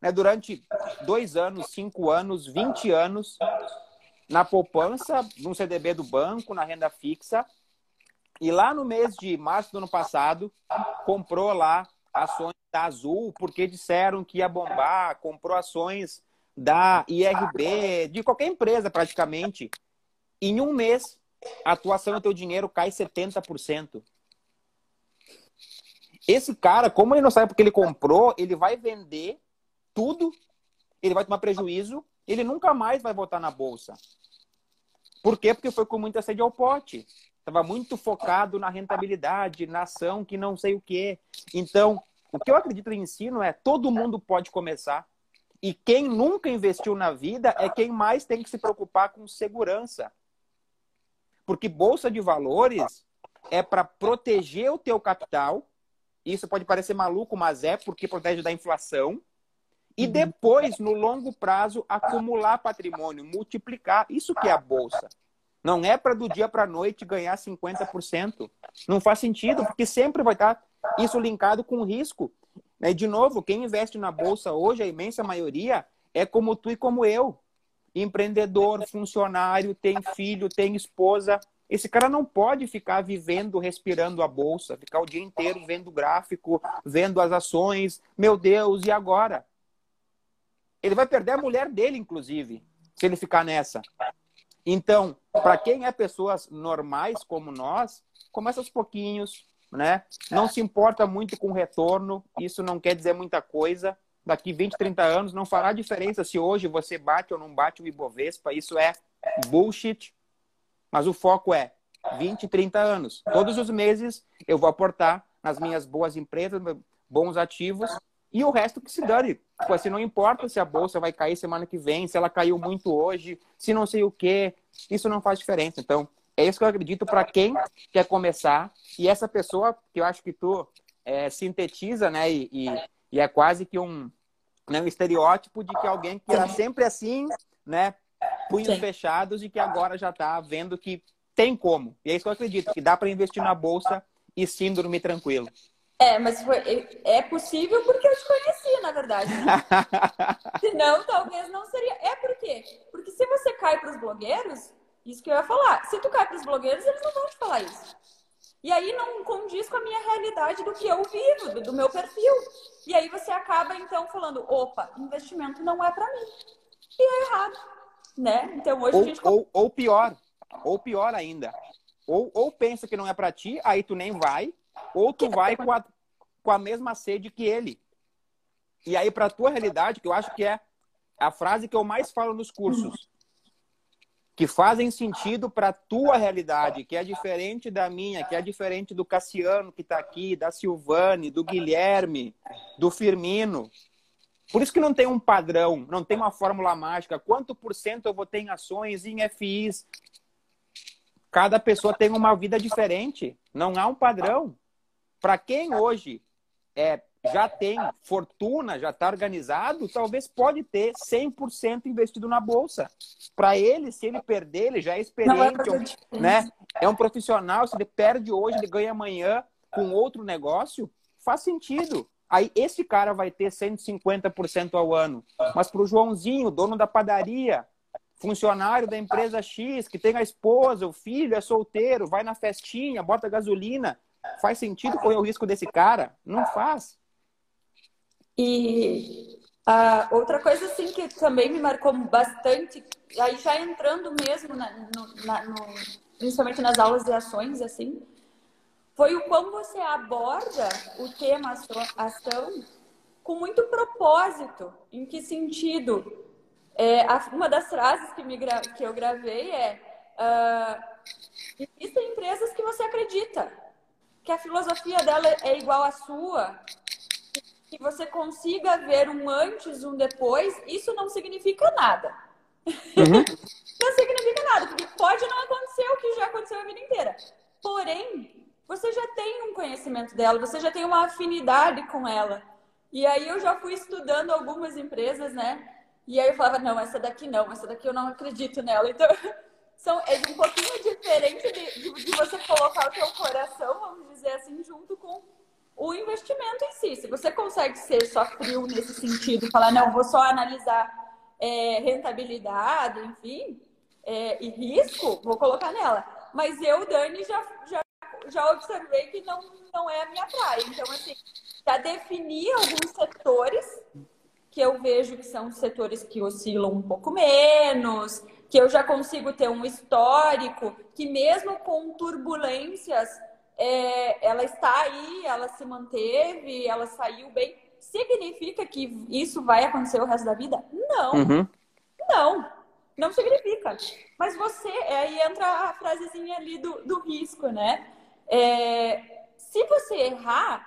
né, durante dois anos, cinco anos, vinte anos, na poupança, no CDB do banco, na renda fixa. E lá no mês de março do ano passado, comprou lá ações da Azul porque disseram que ia bombar, comprou ações da IRB, de qualquer empresa praticamente. Em um mês, a atuação do teu dinheiro cai 70%. Esse cara, como ele não sabe porque ele comprou, ele vai vender tudo, ele vai tomar prejuízo, ele nunca mais vai voltar na bolsa. Por quê? Porque foi com muita sede ao pote. Estava muito focado na rentabilidade, na ação, que não sei o quê. Então, o que eu acredito no ensino é todo mundo pode começar. E quem nunca investiu na vida é quem mais tem que se preocupar com segurança. Porque bolsa de valores é para proteger o teu capital. Isso pode parecer maluco, mas é porque protege da inflação. E uhum. depois, no longo prazo, acumular patrimônio, multiplicar. Isso que é a bolsa. Não é para do dia para a noite ganhar 50%. Não faz sentido, porque sempre vai estar isso linkado com risco. E, de novo, quem investe na bolsa hoje, a imensa maioria, é como tu e como eu empreendedor, funcionário, tem filho, tem esposa. Esse cara não pode ficar vivendo, respirando a bolsa, ficar o dia inteiro vendo o gráfico, vendo as ações. Meu Deus, e agora? Ele vai perder a mulher dele, inclusive, se ele ficar nessa. Então, para quem é pessoas normais como nós, começa aos pouquinhos, né? Não se importa muito com o retorno, isso não quer dizer muita coisa daqui 20, 30 anos não fará diferença se hoje você bate ou não bate o Ibovespa. Isso é bullshit. Mas o foco é 20, 30 anos. Todos os meses eu vou aportar nas minhas boas empresas, bons ativos e o resto que se dane. Tipo assim, não importa se a bolsa vai cair semana que vem, se ela caiu muito hoje, se não sei o quê. Isso não faz diferença. Então, é isso que eu acredito para quem quer começar. E essa pessoa, que eu acho que tu é, sintetiza, né? E, e, e, é quase que um, né, um estereótipo de que alguém que era sempre assim, né? Punhos Sim. fechados e que agora já está vendo que tem como. E é isso que eu acredito, que dá para investir na bolsa e sim dormir tranquilo. É, mas foi, é possível porque eu te conheci, na verdade. Né? Senão, talvez não seria. É por quê? Porque se você cai para os blogueiros, isso que eu ia falar. Se tu cai para os blogueiros, eles não vão te falar isso. E aí não condiz com a minha realidade do que eu vivo, do, do meu perfil. E aí você acaba então falando, opa, investimento não é para mim. E é errado, né? Então hoje ou, a gente ou, ou pior, ou pior ainda. Ou, ou pensa que não é para ti, aí tu nem vai, ou tu vai com a, com a mesma sede que ele. E aí para tua realidade, que eu acho que é a frase que eu mais falo nos cursos, que fazem sentido para a tua realidade, que é diferente da minha, que é diferente do Cassiano que está aqui, da Silvane, do Guilherme, do Firmino. Por isso que não tem um padrão, não tem uma fórmula mágica. Quanto por cento eu vou ter em ações, em FIs? Cada pessoa tem uma vida diferente. Não há um padrão. Para quem hoje é já tem fortuna, já está organizado, talvez pode ter 100% investido na bolsa. Para ele, se ele perder, ele já é experiente, é né? É um profissional, se ele perde hoje, ele ganha amanhã com outro negócio, faz sentido. Aí esse cara vai ter 150% ao ano. Mas para o Joãozinho, dono da padaria, funcionário da empresa X, que tem a esposa, o filho, é solteiro, vai na festinha, bota gasolina, faz sentido correr o risco desse cara? Não faz. E uh, outra coisa assim que também me marcou bastante, aí já entrando mesmo na, no, na, no, principalmente nas aulas de ações, assim, foi o como você aborda o tema ação com muito propósito. Em que sentido? É, uma das frases que, me, que eu gravei é: uh, existem empresas que você acredita que a filosofia dela é igual à sua, que você consiga ver um antes, um depois, isso não significa nada. Uhum. não significa nada, porque pode não acontecer o que já aconteceu a vida inteira. Porém, você já tem um conhecimento dela, você já tem uma afinidade com ela. E aí eu já fui estudando algumas empresas, né? E aí eu falava, não, essa daqui não, essa daqui eu não acredito nela. Então, são, é um pouquinho diferente de, de, de você colocar o teu coração, vamos dizer assim, junto com o investimento em si. Se você consegue ser só frio nesse sentido, falar, não, vou só analisar é, rentabilidade, enfim, é, e risco, vou colocar nela. Mas eu, Dani, já, já, já observei que não, não é a minha praia. Então, assim, já defini alguns setores que eu vejo que são setores que oscilam um pouco menos, que eu já consigo ter um histórico, que mesmo com turbulências, é, ela está aí, ela se manteve, ela saiu bem. Significa que isso vai acontecer o resto da vida? Não. Uhum. Não, não significa. Mas você, aí entra a frasezinha ali do, do risco, né? É, se você errar,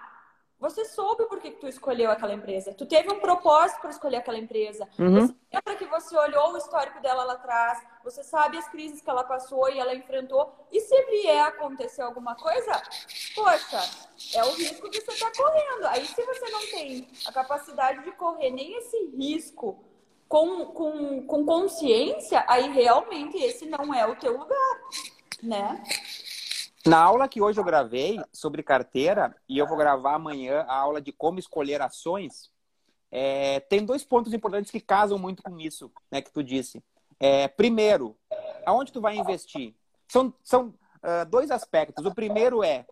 você soube por que, que tu escolheu aquela empresa. Tu teve um propósito para escolher aquela empresa. Uhum. Você lembra que você olhou o histórico dela lá atrás, você sabe as crises que ela passou e ela enfrentou. E se vier acontecer alguma coisa, poxa, é o risco que você está correndo. Aí se você não tem a capacidade de correr nem esse risco com, com, com consciência, aí realmente esse não é o teu lugar, né? Na aula que hoje eu gravei sobre carteira, e eu vou gravar amanhã a aula de como escolher ações, é, tem dois pontos importantes que casam muito com isso, né, que tu disse. É, primeiro, aonde tu vai investir? São, são uh, dois aspectos. O primeiro é,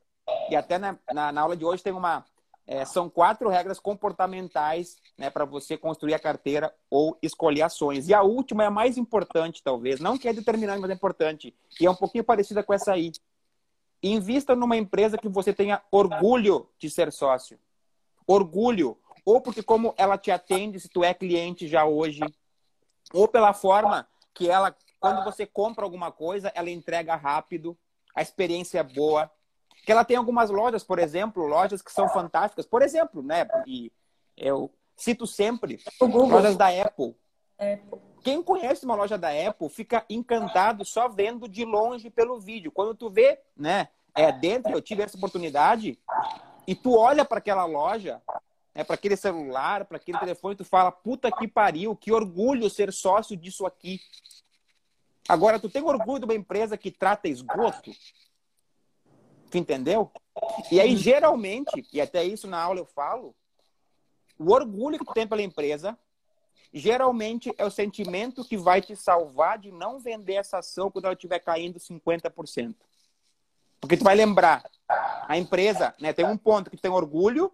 e até na, na, na aula de hoje tem uma, é, são quatro regras comportamentais né, para você construir a carteira ou escolher ações. E a última é a mais importante, talvez. Não que é determinante, mas é importante. E é um pouquinho parecida com essa aí. Invista numa empresa que você tenha orgulho de ser sócio. Orgulho. Ou porque como ela te atende, se tu é cliente já hoje. Ou pela forma que ela, quando você compra alguma coisa, ela entrega rápido. A experiência é boa que ela tem algumas lojas, por exemplo, lojas que são fantásticas. Por exemplo, né? E eu cito sempre lojas da Apple. Apple. Quem conhece uma loja da Apple fica encantado só vendo de longe pelo vídeo. Quando tu vê, né? É dentro, eu tive essa oportunidade e tu olha para aquela loja, é para aquele celular, para aquele telefone, tu fala, puta que pariu, que orgulho ser sócio disso aqui. Agora, tu tem orgulho de uma empresa que trata esgoto? Tu entendeu? E aí, geralmente, e até isso na aula eu falo, o orgulho que tu tem pela empresa, geralmente é o sentimento que vai te salvar de não vender essa ação quando ela estiver caindo 50%. Porque tu vai lembrar, a empresa né, tem um ponto que tem orgulho,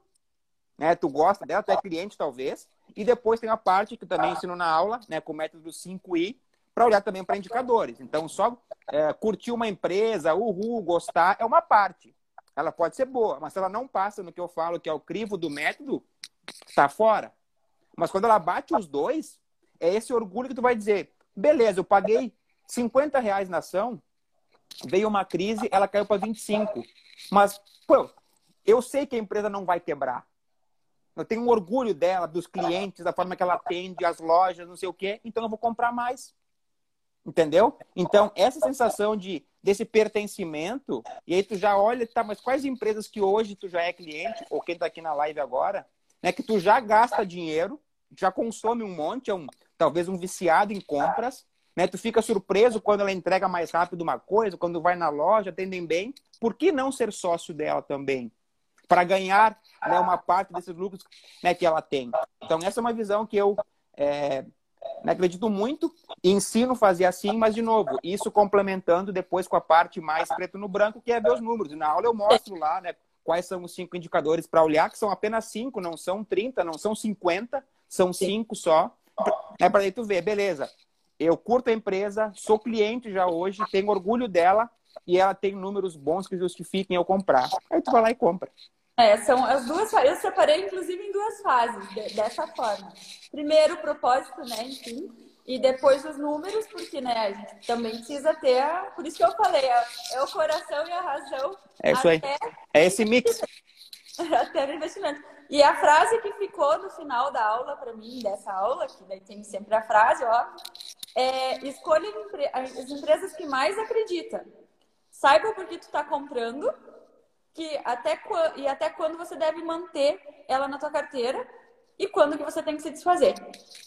né, tu gosta dela, tu é cliente talvez, e depois tem a parte que também ensino na aula, né, com o método 5I, para olhar também para indicadores. Então, só é, curtir uma empresa, uhul, gostar, é uma parte. Ela pode ser boa, mas se ela não passa no que eu falo, que é o crivo do método, está fora. Mas quando ela bate os dois, é esse orgulho que tu vai dizer, beleza, eu paguei 50 reais na ação, veio uma crise, ela caiu para 25. Mas, pô, eu sei que a empresa não vai quebrar. Eu tenho um orgulho dela, dos clientes, da forma que ela atende, as lojas, não sei o quê, então eu vou comprar mais. Entendeu? Então, essa sensação de desse pertencimento, e aí tu já olha, tá, mas quais empresas que hoje tu já é cliente, ou quem tá aqui na live agora, né, que tu já gasta dinheiro, já consome um monte, é um, talvez um viciado em compras, né? Tu fica surpreso quando ela entrega mais rápido uma coisa, quando vai na loja, atendem bem. Por que não ser sócio dela também? Para ganhar né, uma parte desses lucros né, que ela tem. Então, essa é uma visão que eu é, né, acredito muito, ensino a fazer assim, mas de novo, isso complementando depois com a parte mais preto no branco, que é ver os números. Na aula eu mostro lá, né, quais são os cinco indicadores para olhar, que são apenas cinco, não são 30, não são 50, são cinco só. É para aí tu ver, beleza. Eu curto a empresa, sou cliente já hoje, tenho orgulho dela e ela tem números bons que justifiquem eu comprar. Aí tu vai lá e compra. É, são as duas Eu separei, inclusive, em duas fases, de, dessa forma. Primeiro, o propósito, né, enfim, e depois os números, porque, né, a gente também precisa ter. A... Por isso que eu falei, é, o coração e a razão. É isso aí. É esse mix. Até o investimento. E a frase que ficou no final da aula, para mim, dessa aula, que daí tem sempre a frase, óbvio, é escolha as empresas que mais acredita. Saiba por que tu está comprando que até e até quando você deve manter ela na tua carteira e quando que você tem que se desfazer.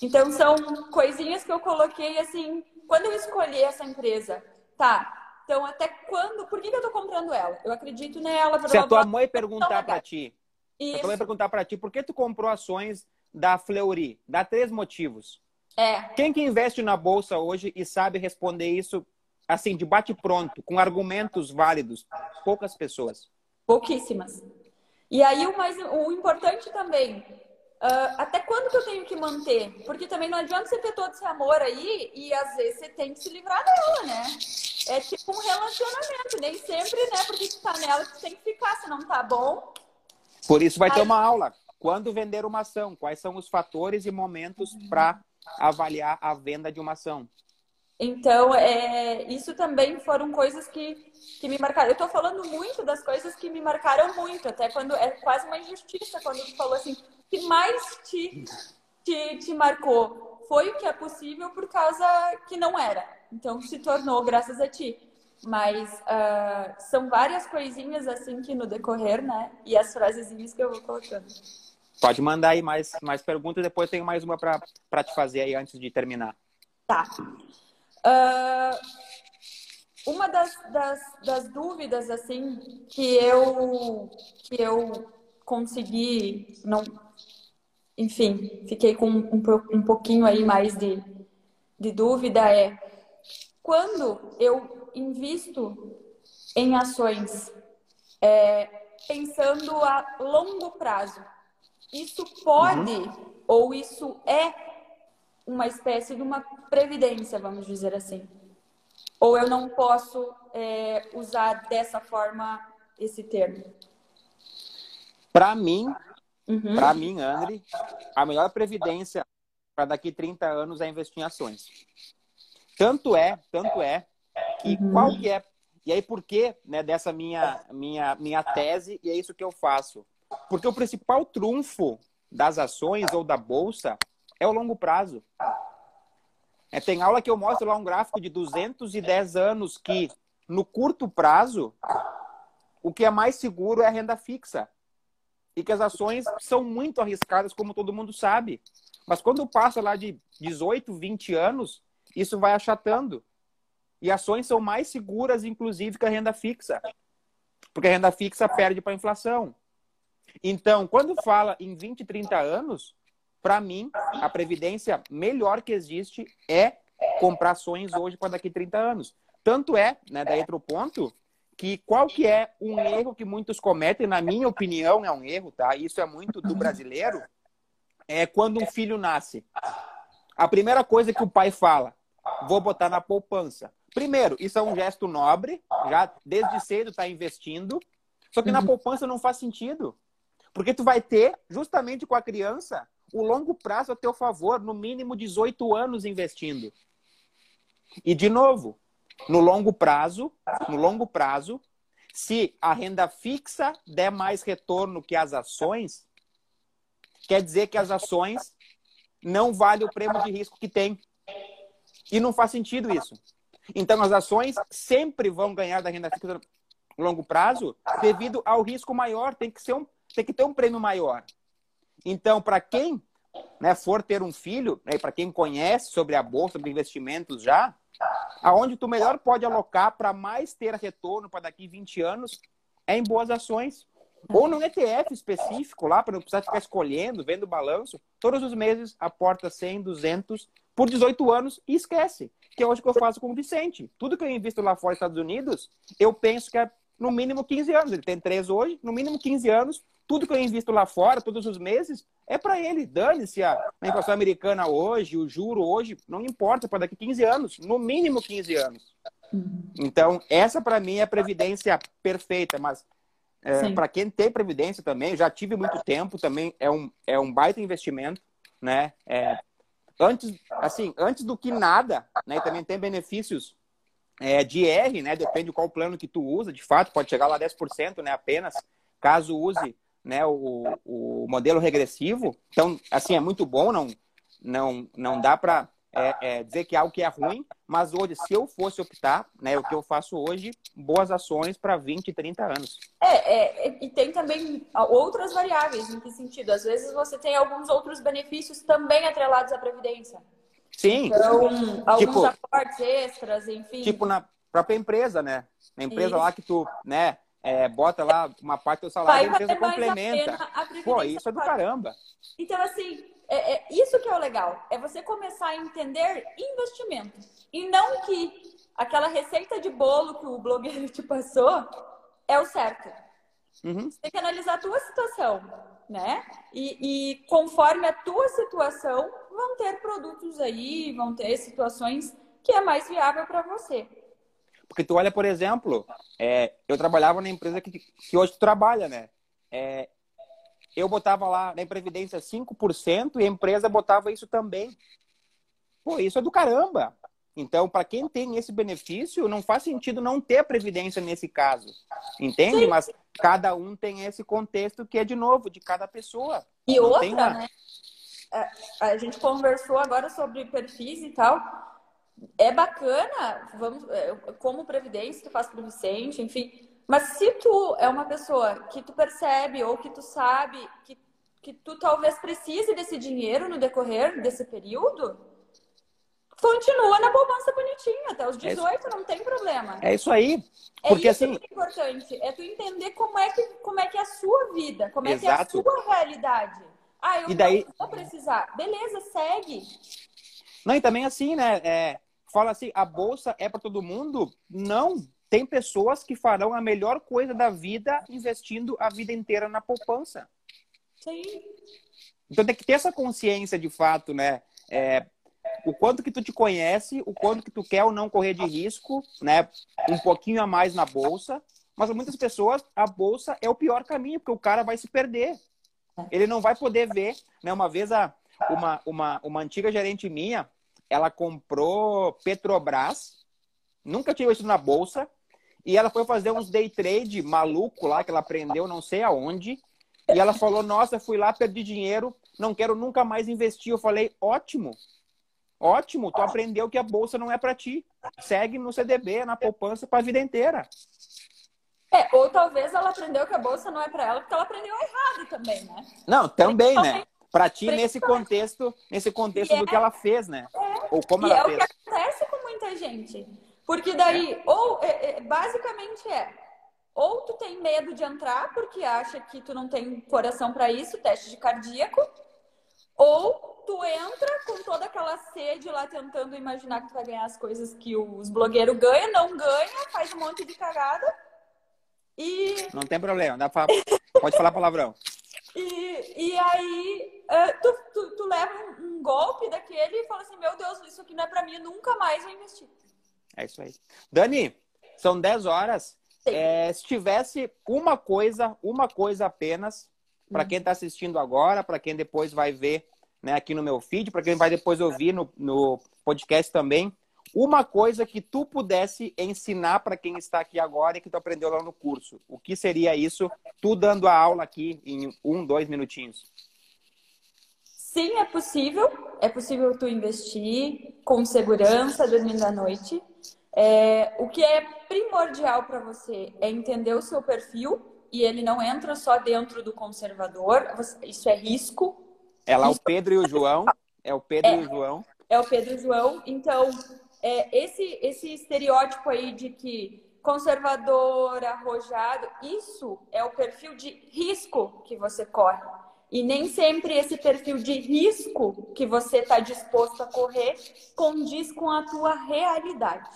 Então são coisinhas que eu coloquei assim, quando eu escolhi essa empresa, tá? Então até quando, por que, que eu tô comprando ela? Eu acredito nela. Se a tua mãe perguntar para ti, Isso. se a tua mãe perguntar para ti, por que tu comprou ações da Fleury? Dá três motivos. É. Quem que investe na bolsa hoje e sabe responder isso assim de bate pronto, com argumentos válidos? Poucas pessoas. Pouquíssimas. E aí o mais o importante também, uh, até quando que eu tenho que manter? Porque também não adianta você ter todo esse amor aí e às vezes você tem que se livrar dela, né? É tipo um relacionamento, nem sempre, né? Porque tu tá nela, tu tem que ficar, se não tá bom. Por isso vai ter uma aula. Quando vender uma ação? Quais são os fatores e momentos para avaliar a venda de uma ação? Então, é, isso também foram coisas que, que me marcaram. Eu estou falando muito das coisas que me marcaram muito, até quando é quase uma injustiça quando tu falou assim, o que mais te, te, te marcou foi o que é possível por causa que não era. Então, se tornou graças a ti. Mas uh, são várias coisinhas assim que no decorrer, né? E as frasezinhas que eu vou colocando. Pode mandar aí mais, mais perguntas, depois tenho mais uma para te fazer aí antes de terminar. Tá. Uh, uma das, das, das, dúvidas, assim, que eu, que eu consegui, não, enfim, fiquei com um, um pouquinho aí mais de, de dúvida é quando eu invisto em ações é, pensando a longo prazo, isso pode uhum. ou isso é uma espécie de uma previdência, vamos dizer assim. Ou eu não posso é, usar dessa forma esse termo? Para mim, uhum. para mim, André, a melhor previdência para daqui 30 anos é investir em ações. Tanto é, tanto é que uhum. qual que é e aí por que, né, dessa minha minha minha tese e é isso que eu faço? Porque o principal trunfo das ações ou da bolsa é o longo prazo. É, tem aula que eu mostro lá um gráfico de 210 anos que, no curto prazo, o que é mais seguro é a renda fixa. E que as ações são muito arriscadas, como todo mundo sabe. Mas quando passa lá de 18, 20 anos, isso vai achatando. E ações são mais seguras, inclusive, que a renda fixa. Porque a renda fixa perde para a inflação. Então, quando fala em 20, 30 anos, para mim, a previdência melhor que existe é comprar ações hoje para daqui 30 anos. Tanto é, né, daí outro ponto, que qual que é um erro que muitos cometem, na minha opinião, é um erro, tá? Isso é muito do brasileiro, é quando um filho nasce. A primeira coisa que o pai fala, vou botar na poupança. Primeiro, isso é um gesto nobre, já desde cedo está investindo, só que na uhum. poupança não faz sentido. Porque tu vai ter, justamente com a criança, o longo prazo a teu favor, no mínimo 18 anos investindo. E de novo, no longo prazo, no longo prazo, se a renda fixa der mais retorno que as ações, quer dizer que as ações não valem o prêmio de risco que tem. E não faz sentido isso. Então as ações sempre vão ganhar da renda fixa no longo prazo devido ao risco maior, tem que ser um, tem que ter um prêmio maior. Então, para quem né, for ter um filho, né, para quem conhece sobre a bolsa, sobre investimentos já, aonde tu melhor pode alocar para mais ter retorno para daqui 20 anos é em boas ações. Ou num ETF específico lá, para não precisar ficar escolhendo, vendo o balanço. Todos os meses aporta 100, 200 por 18 anos e esquece. Que é hoje que eu faço com o Vicente. Tudo que eu invisto lá fora nos Estados Unidos, eu penso que é no mínimo 15 anos. Ele tem três hoje, no mínimo 15 anos, tudo que eu invisto lá fora, todos os meses, é para ele. Dane-se a, inflação americana hoje, o juro hoje, não importa, para daqui 15 anos, no mínimo 15 anos. Então, essa para mim é a previdência perfeita, mas é, para quem tem previdência também, já tive muito tempo, também é um, é um baita investimento, né? É, antes, assim, antes do que nada, né? Também tem benefícios é, de R, né? Depende de qual plano que tu usa, de fato, pode chegar lá a 10%, né? Apenas, caso use né, o, o modelo regressivo. Então, assim, é muito bom, não, não, não dá para é, é, dizer que é algo que é ruim, mas hoje, se eu fosse optar, né, o que eu faço hoje, boas ações para 20, 30 anos. É, é, e tem também outras variáveis, em que sentido? Às vezes você tem alguns outros benefícios também atrelados à Previdência. Sim. Então, alguns tipo, aportes extras, enfim. Tipo na própria empresa, né? Na empresa Isso. lá que tu, né, é, bota lá uma parte do salário, a empresa complementa. A Pô, isso é do caramba. Então, assim, é, é, isso que é o legal. É você começar a entender investimento. E não que aquela receita de bolo que o blogueiro te passou é o certo. Uhum. Você tem que analisar a tua situação, né? E, e conforme a tua situação, vão ter produtos aí, vão ter situações que é mais viável para você. Porque tu olha, por exemplo, é, eu trabalhava na empresa que, que hoje tu trabalha, né? É, eu botava lá na Previdência 5% e a empresa botava isso também. Pô, isso é do caramba. Então, para quem tem esse benefício, não faz sentido não ter a Previdência nesse caso. Entende? Sim. Mas cada um tem esse contexto que é, de novo, de cada pessoa. E não outra, uma... né? É, a gente conversou agora sobre perfis e tal é bacana, vamos, é, como previdência, tu faz pro Vicente, enfim. Mas se tu é uma pessoa que tu percebe ou que tu sabe que, que tu talvez precise desse dinheiro no decorrer desse período, continua na poupança bonitinha, até os 18 é não tem problema. É isso aí. É Porque é isso assim... que é importante, é tu entender como é que, como é, que é a sua vida, como é que é a sua realidade. Ah, eu e daí... não vou precisar. Beleza, segue. Não, e também assim, né? É, fala assim, a bolsa é para todo mundo? Não. Tem pessoas que farão a melhor coisa da vida investindo a vida inteira na poupança. Sim. Então tem que ter essa consciência de fato, né? É, o quanto que tu te conhece, o quanto que tu quer ou não correr de risco, né? Um pouquinho a mais na bolsa. Mas muitas pessoas, a bolsa é o pior caminho, porque o cara vai se perder. Ele não vai poder ver, né? Uma vez a, uma, uma, uma antiga gerente minha, ela comprou Petrobras, nunca tinha visto na bolsa, e ela foi fazer uns day trade maluco lá, que ela aprendeu não sei aonde, e ela falou, nossa, fui lá, perdi dinheiro, não quero nunca mais investir. Eu falei, ótimo, ótimo, tu aprendeu que a bolsa não é para ti. Segue no CDB, na poupança para a vida inteira. É, ou talvez ela aprendeu que a bolsa não é para ela porque ela aprendeu errado também, né? Não, também, né? Para ti nesse contexto, nesse contexto do que ela fez, né? É, ou como ela é fez. É o que acontece com muita gente. Porque daí, é. ou é, é, basicamente é, ou tu tem medo de entrar porque acha que tu não tem coração para isso, teste de cardíaco, ou tu entra com toda aquela sede lá tentando imaginar que tu vai ganhar as coisas que os blogueiros ganham, não ganha, faz um monte de cagada. E. Não tem problema, dá pra... pode falar palavrão. E, e aí uh, tu, tu, tu, leva um, um, golpe daquele e fala assim, meu Deus, isso aqui não é para mim, nunca mais vou investir. É isso aí. Dani, são 10 horas. É, se tivesse uma coisa, uma coisa apenas, para quem está assistindo agora, para quem depois vai ver né, aqui no meu feed, para quem vai depois ouvir no, no podcast também, uma coisa que tu pudesse ensinar para quem está aqui agora e que tu aprendeu lá no curso. O que seria isso? Tu dando a aula aqui em um, dois minutinhos. Sim, é possível. É possível tu investir com segurança, dormindo à noite. É, o que é primordial para você é entender o seu perfil e ele não entra só dentro do conservador. Isso é risco. É lá o Pedro e o João. É o Pedro é, e o João. É o Pedro e o João. Então, é, esse, esse estereótipo aí de que conservador, arrojado, isso é o perfil de risco que você corre. E nem sempre esse perfil de risco que você está disposto a correr condiz com a tua realidade.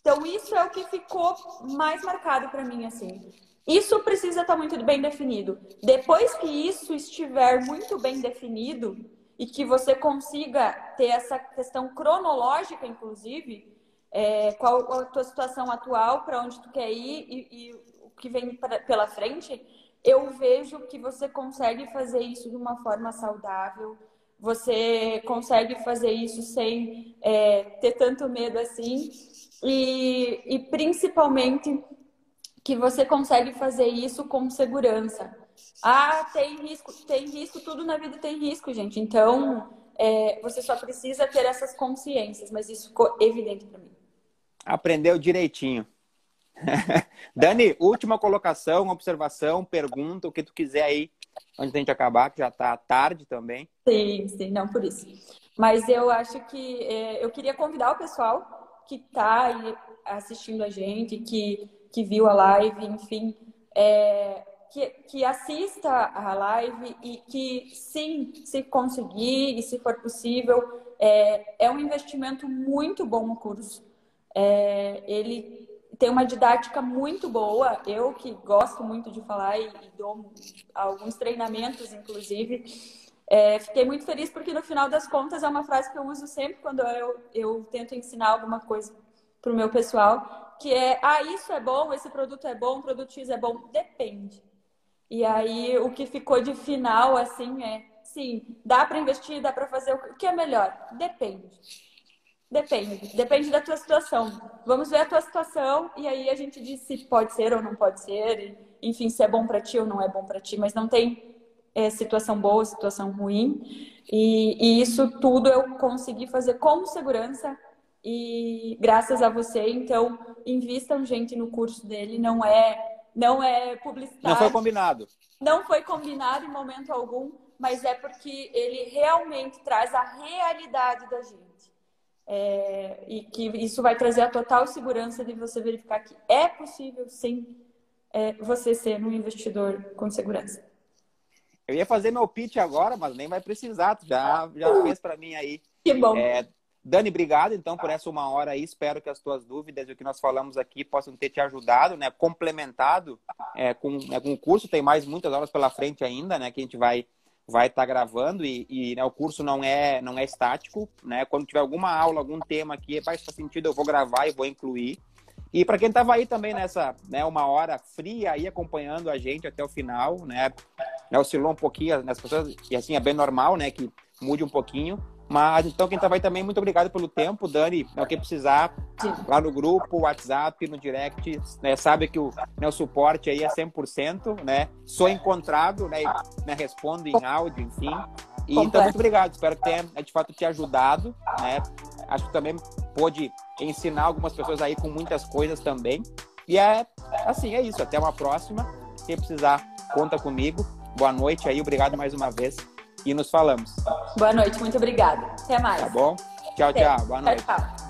Então, isso é o que ficou mais marcado para mim, assim. Isso precisa estar tá muito bem definido. Depois que isso estiver muito bem definido, e que você consiga ter essa questão cronológica, inclusive, é, qual a tua situação atual, para onde tu quer ir e, e o que vem pra, pela frente, eu vejo que você consegue fazer isso de uma forma saudável, você consegue fazer isso sem é, ter tanto medo assim, e, e principalmente que você consegue fazer isso com segurança. Ah, tem risco, tem risco, tudo na vida tem risco, gente. Então, é, você só precisa ter essas consciências, mas isso ficou evidente para mim. Aprendeu direitinho. Dani, última colocação, observação, pergunta, o que tu quiser aí, antes da gente acabar, que já está tarde também. Sim, sim, não por isso. Mas eu acho que é, eu queria convidar o pessoal que está aí assistindo a gente, que, que viu a live, enfim, é, que, que assista a live e que, sim, se conseguir e se for possível, é, é um investimento muito bom o curso. É, ele tem uma didática muito boa. Eu que gosto muito de falar e, e dou alguns treinamentos, inclusive, é, fiquei muito feliz porque no final das contas é uma frase que eu uso sempre quando eu, eu tento ensinar alguma coisa para o meu pessoal, que é, ah, isso é bom, esse produto é bom, o produto X é bom. Depende. E aí o que ficou de final, assim, é, sim, dá para investir, dá para fazer o que é melhor? Depende. Depende, depende da tua situação. Vamos ver a tua situação e aí a gente diz se pode ser ou não pode ser, enfim, se é bom para ti ou não é bom para ti, mas não tem é, situação boa, situação ruim. E, e, isso tudo eu consegui fazer com segurança e graças a você. Então, invistam gente no curso dele, não é não é publicidade. Não foi combinado. Não foi combinado em momento algum, mas é porque ele realmente traz a realidade da gente. É, e que isso vai trazer a total segurança de você verificar que é possível, sim, é, você ser um investidor com segurança. Eu ia fazer meu pitch agora, mas nem vai precisar, tu já, já fez para mim aí. Que bom. É, Dani, obrigado então por essa uma hora aí. Espero que as tuas dúvidas e o que nós falamos aqui possam ter te ajudado, né? Complementado é, com, né, com o curso. Tem mais muitas aulas pela frente ainda, né? Que a gente vai vai estar tá gravando e, e né, o curso não é não é estático, né? Quando tiver alguma aula, algum tema aqui faz sentido, eu vou gravar e vou incluir. E para quem estava aí também nessa, né, uma hora fria aí acompanhando a gente até o final, né, né oscilou um pouquinho nas pessoas e assim é bem normal, né, que mude um pouquinho. Mas então, quem estava aí também, muito obrigado pelo tempo, Dani. É o que precisar, lá no grupo, WhatsApp, no direct, né? Sabe que o, né, o suporte aí é 100%, né? Sou encontrado, né? E, né? Respondo em áudio, enfim. E, então, muito obrigado. Espero que tenha, né, de fato, te ajudado, né? Acho que também pôde ensinar algumas pessoas aí com muitas coisas também. E é assim, é isso. Até uma próxima. Se precisar, conta comigo. Boa noite aí. Obrigado mais uma vez e nos falamos. Boa noite, muito obrigada. Até mais. Tá bom? Tchau, Até. tchau. Boa noite. Tchau, tchau.